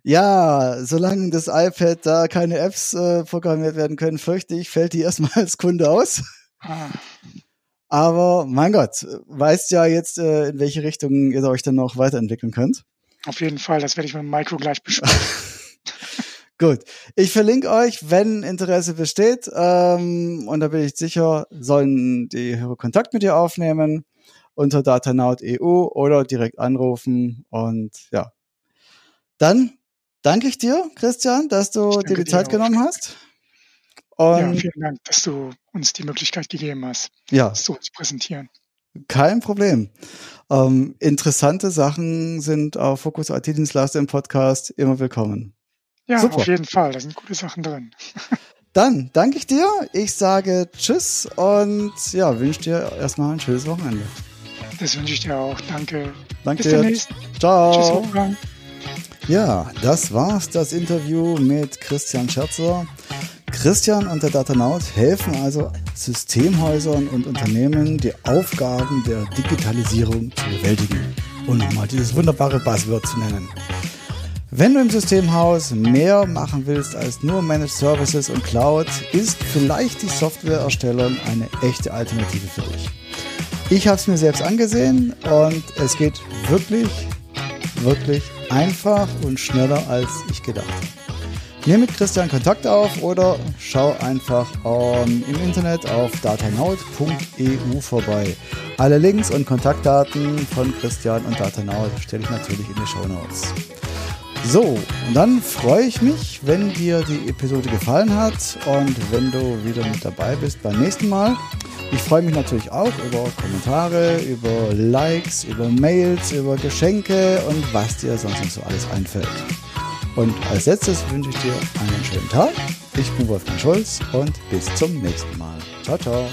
ja, solange das iPad da keine Apps äh, programmiert werden können, fürchte ich, fällt die erstmal [laughs] als Kunde aus. Ah. Aber mein Gott, weißt ja jetzt, äh, in welche Richtung ihr euch dann noch weiterentwickeln könnt. Auf jeden Fall, das werde ich mit Maiko gleich besprechen. Gut, ich verlinke euch, wenn Interesse besteht. Ähm, und da bin ich sicher, sollen die Hörer Kontakt mit dir aufnehmen unter Datanaut.eu oder direkt anrufen. Und ja, dann danke ich dir, Christian, dass du dir die Zeit genommen hast. Und ja, vielen Dank, dass du uns die Möglichkeit gegeben hast, ja. das so zu präsentieren. Kein Problem. Ähm, interessante Sachen sind auf Fokus IT-Dienstleister im Podcast immer willkommen. Ja, Super. auf jeden Fall. Da sind gute Sachen drin. [laughs] Dann danke ich dir. Ich sage Tschüss und ja, wünsche dir erstmal ein schönes Wochenende. Das wünsche ich dir auch. Danke. Danke Bis demnächst. Ciao. Tschüss, Wolfgang. Ja, das war's, das Interview mit Christian Scherzer. Christian und der Datanaut helfen also Systemhäusern und Unternehmen, die Aufgaben der Digitalisierung zu bewältigen. Und nochmal dieses wunderbare Buzzword zu nennen. Wenn du im Systemhaus mehr machen willst als nur Managed Services und Cloud, ist vielleicht die Softwareerstellung eine echte Alternative für dich. Ich habe es mir selbst angesehen und es geht wirklich, wirklich einfach und schneller als ich gedacht habe. Nimm mit Christian Kontakt auf oder schau einfach um, im Internet auf datanaut.eu vorbei. Alle Links und Kontaktdaten von Christian und Datanaut stelle ich natürlich in die Show Notes. So, und dann freue ich mich, wenn dir die Episode gefallen hat und wenn du wieder mit dabei bist beim nächsten Mal. Ich freue mich natürlich auch über Kommentare, über Likes, über Mails, über Geschenke und was dir sonst noch so alles einfällt. Und als letztes wünsche ich dir einen schönen Tag. Ich bin Wolfgang Schulz und bis zum nächsten Mal. Ciao, ciao.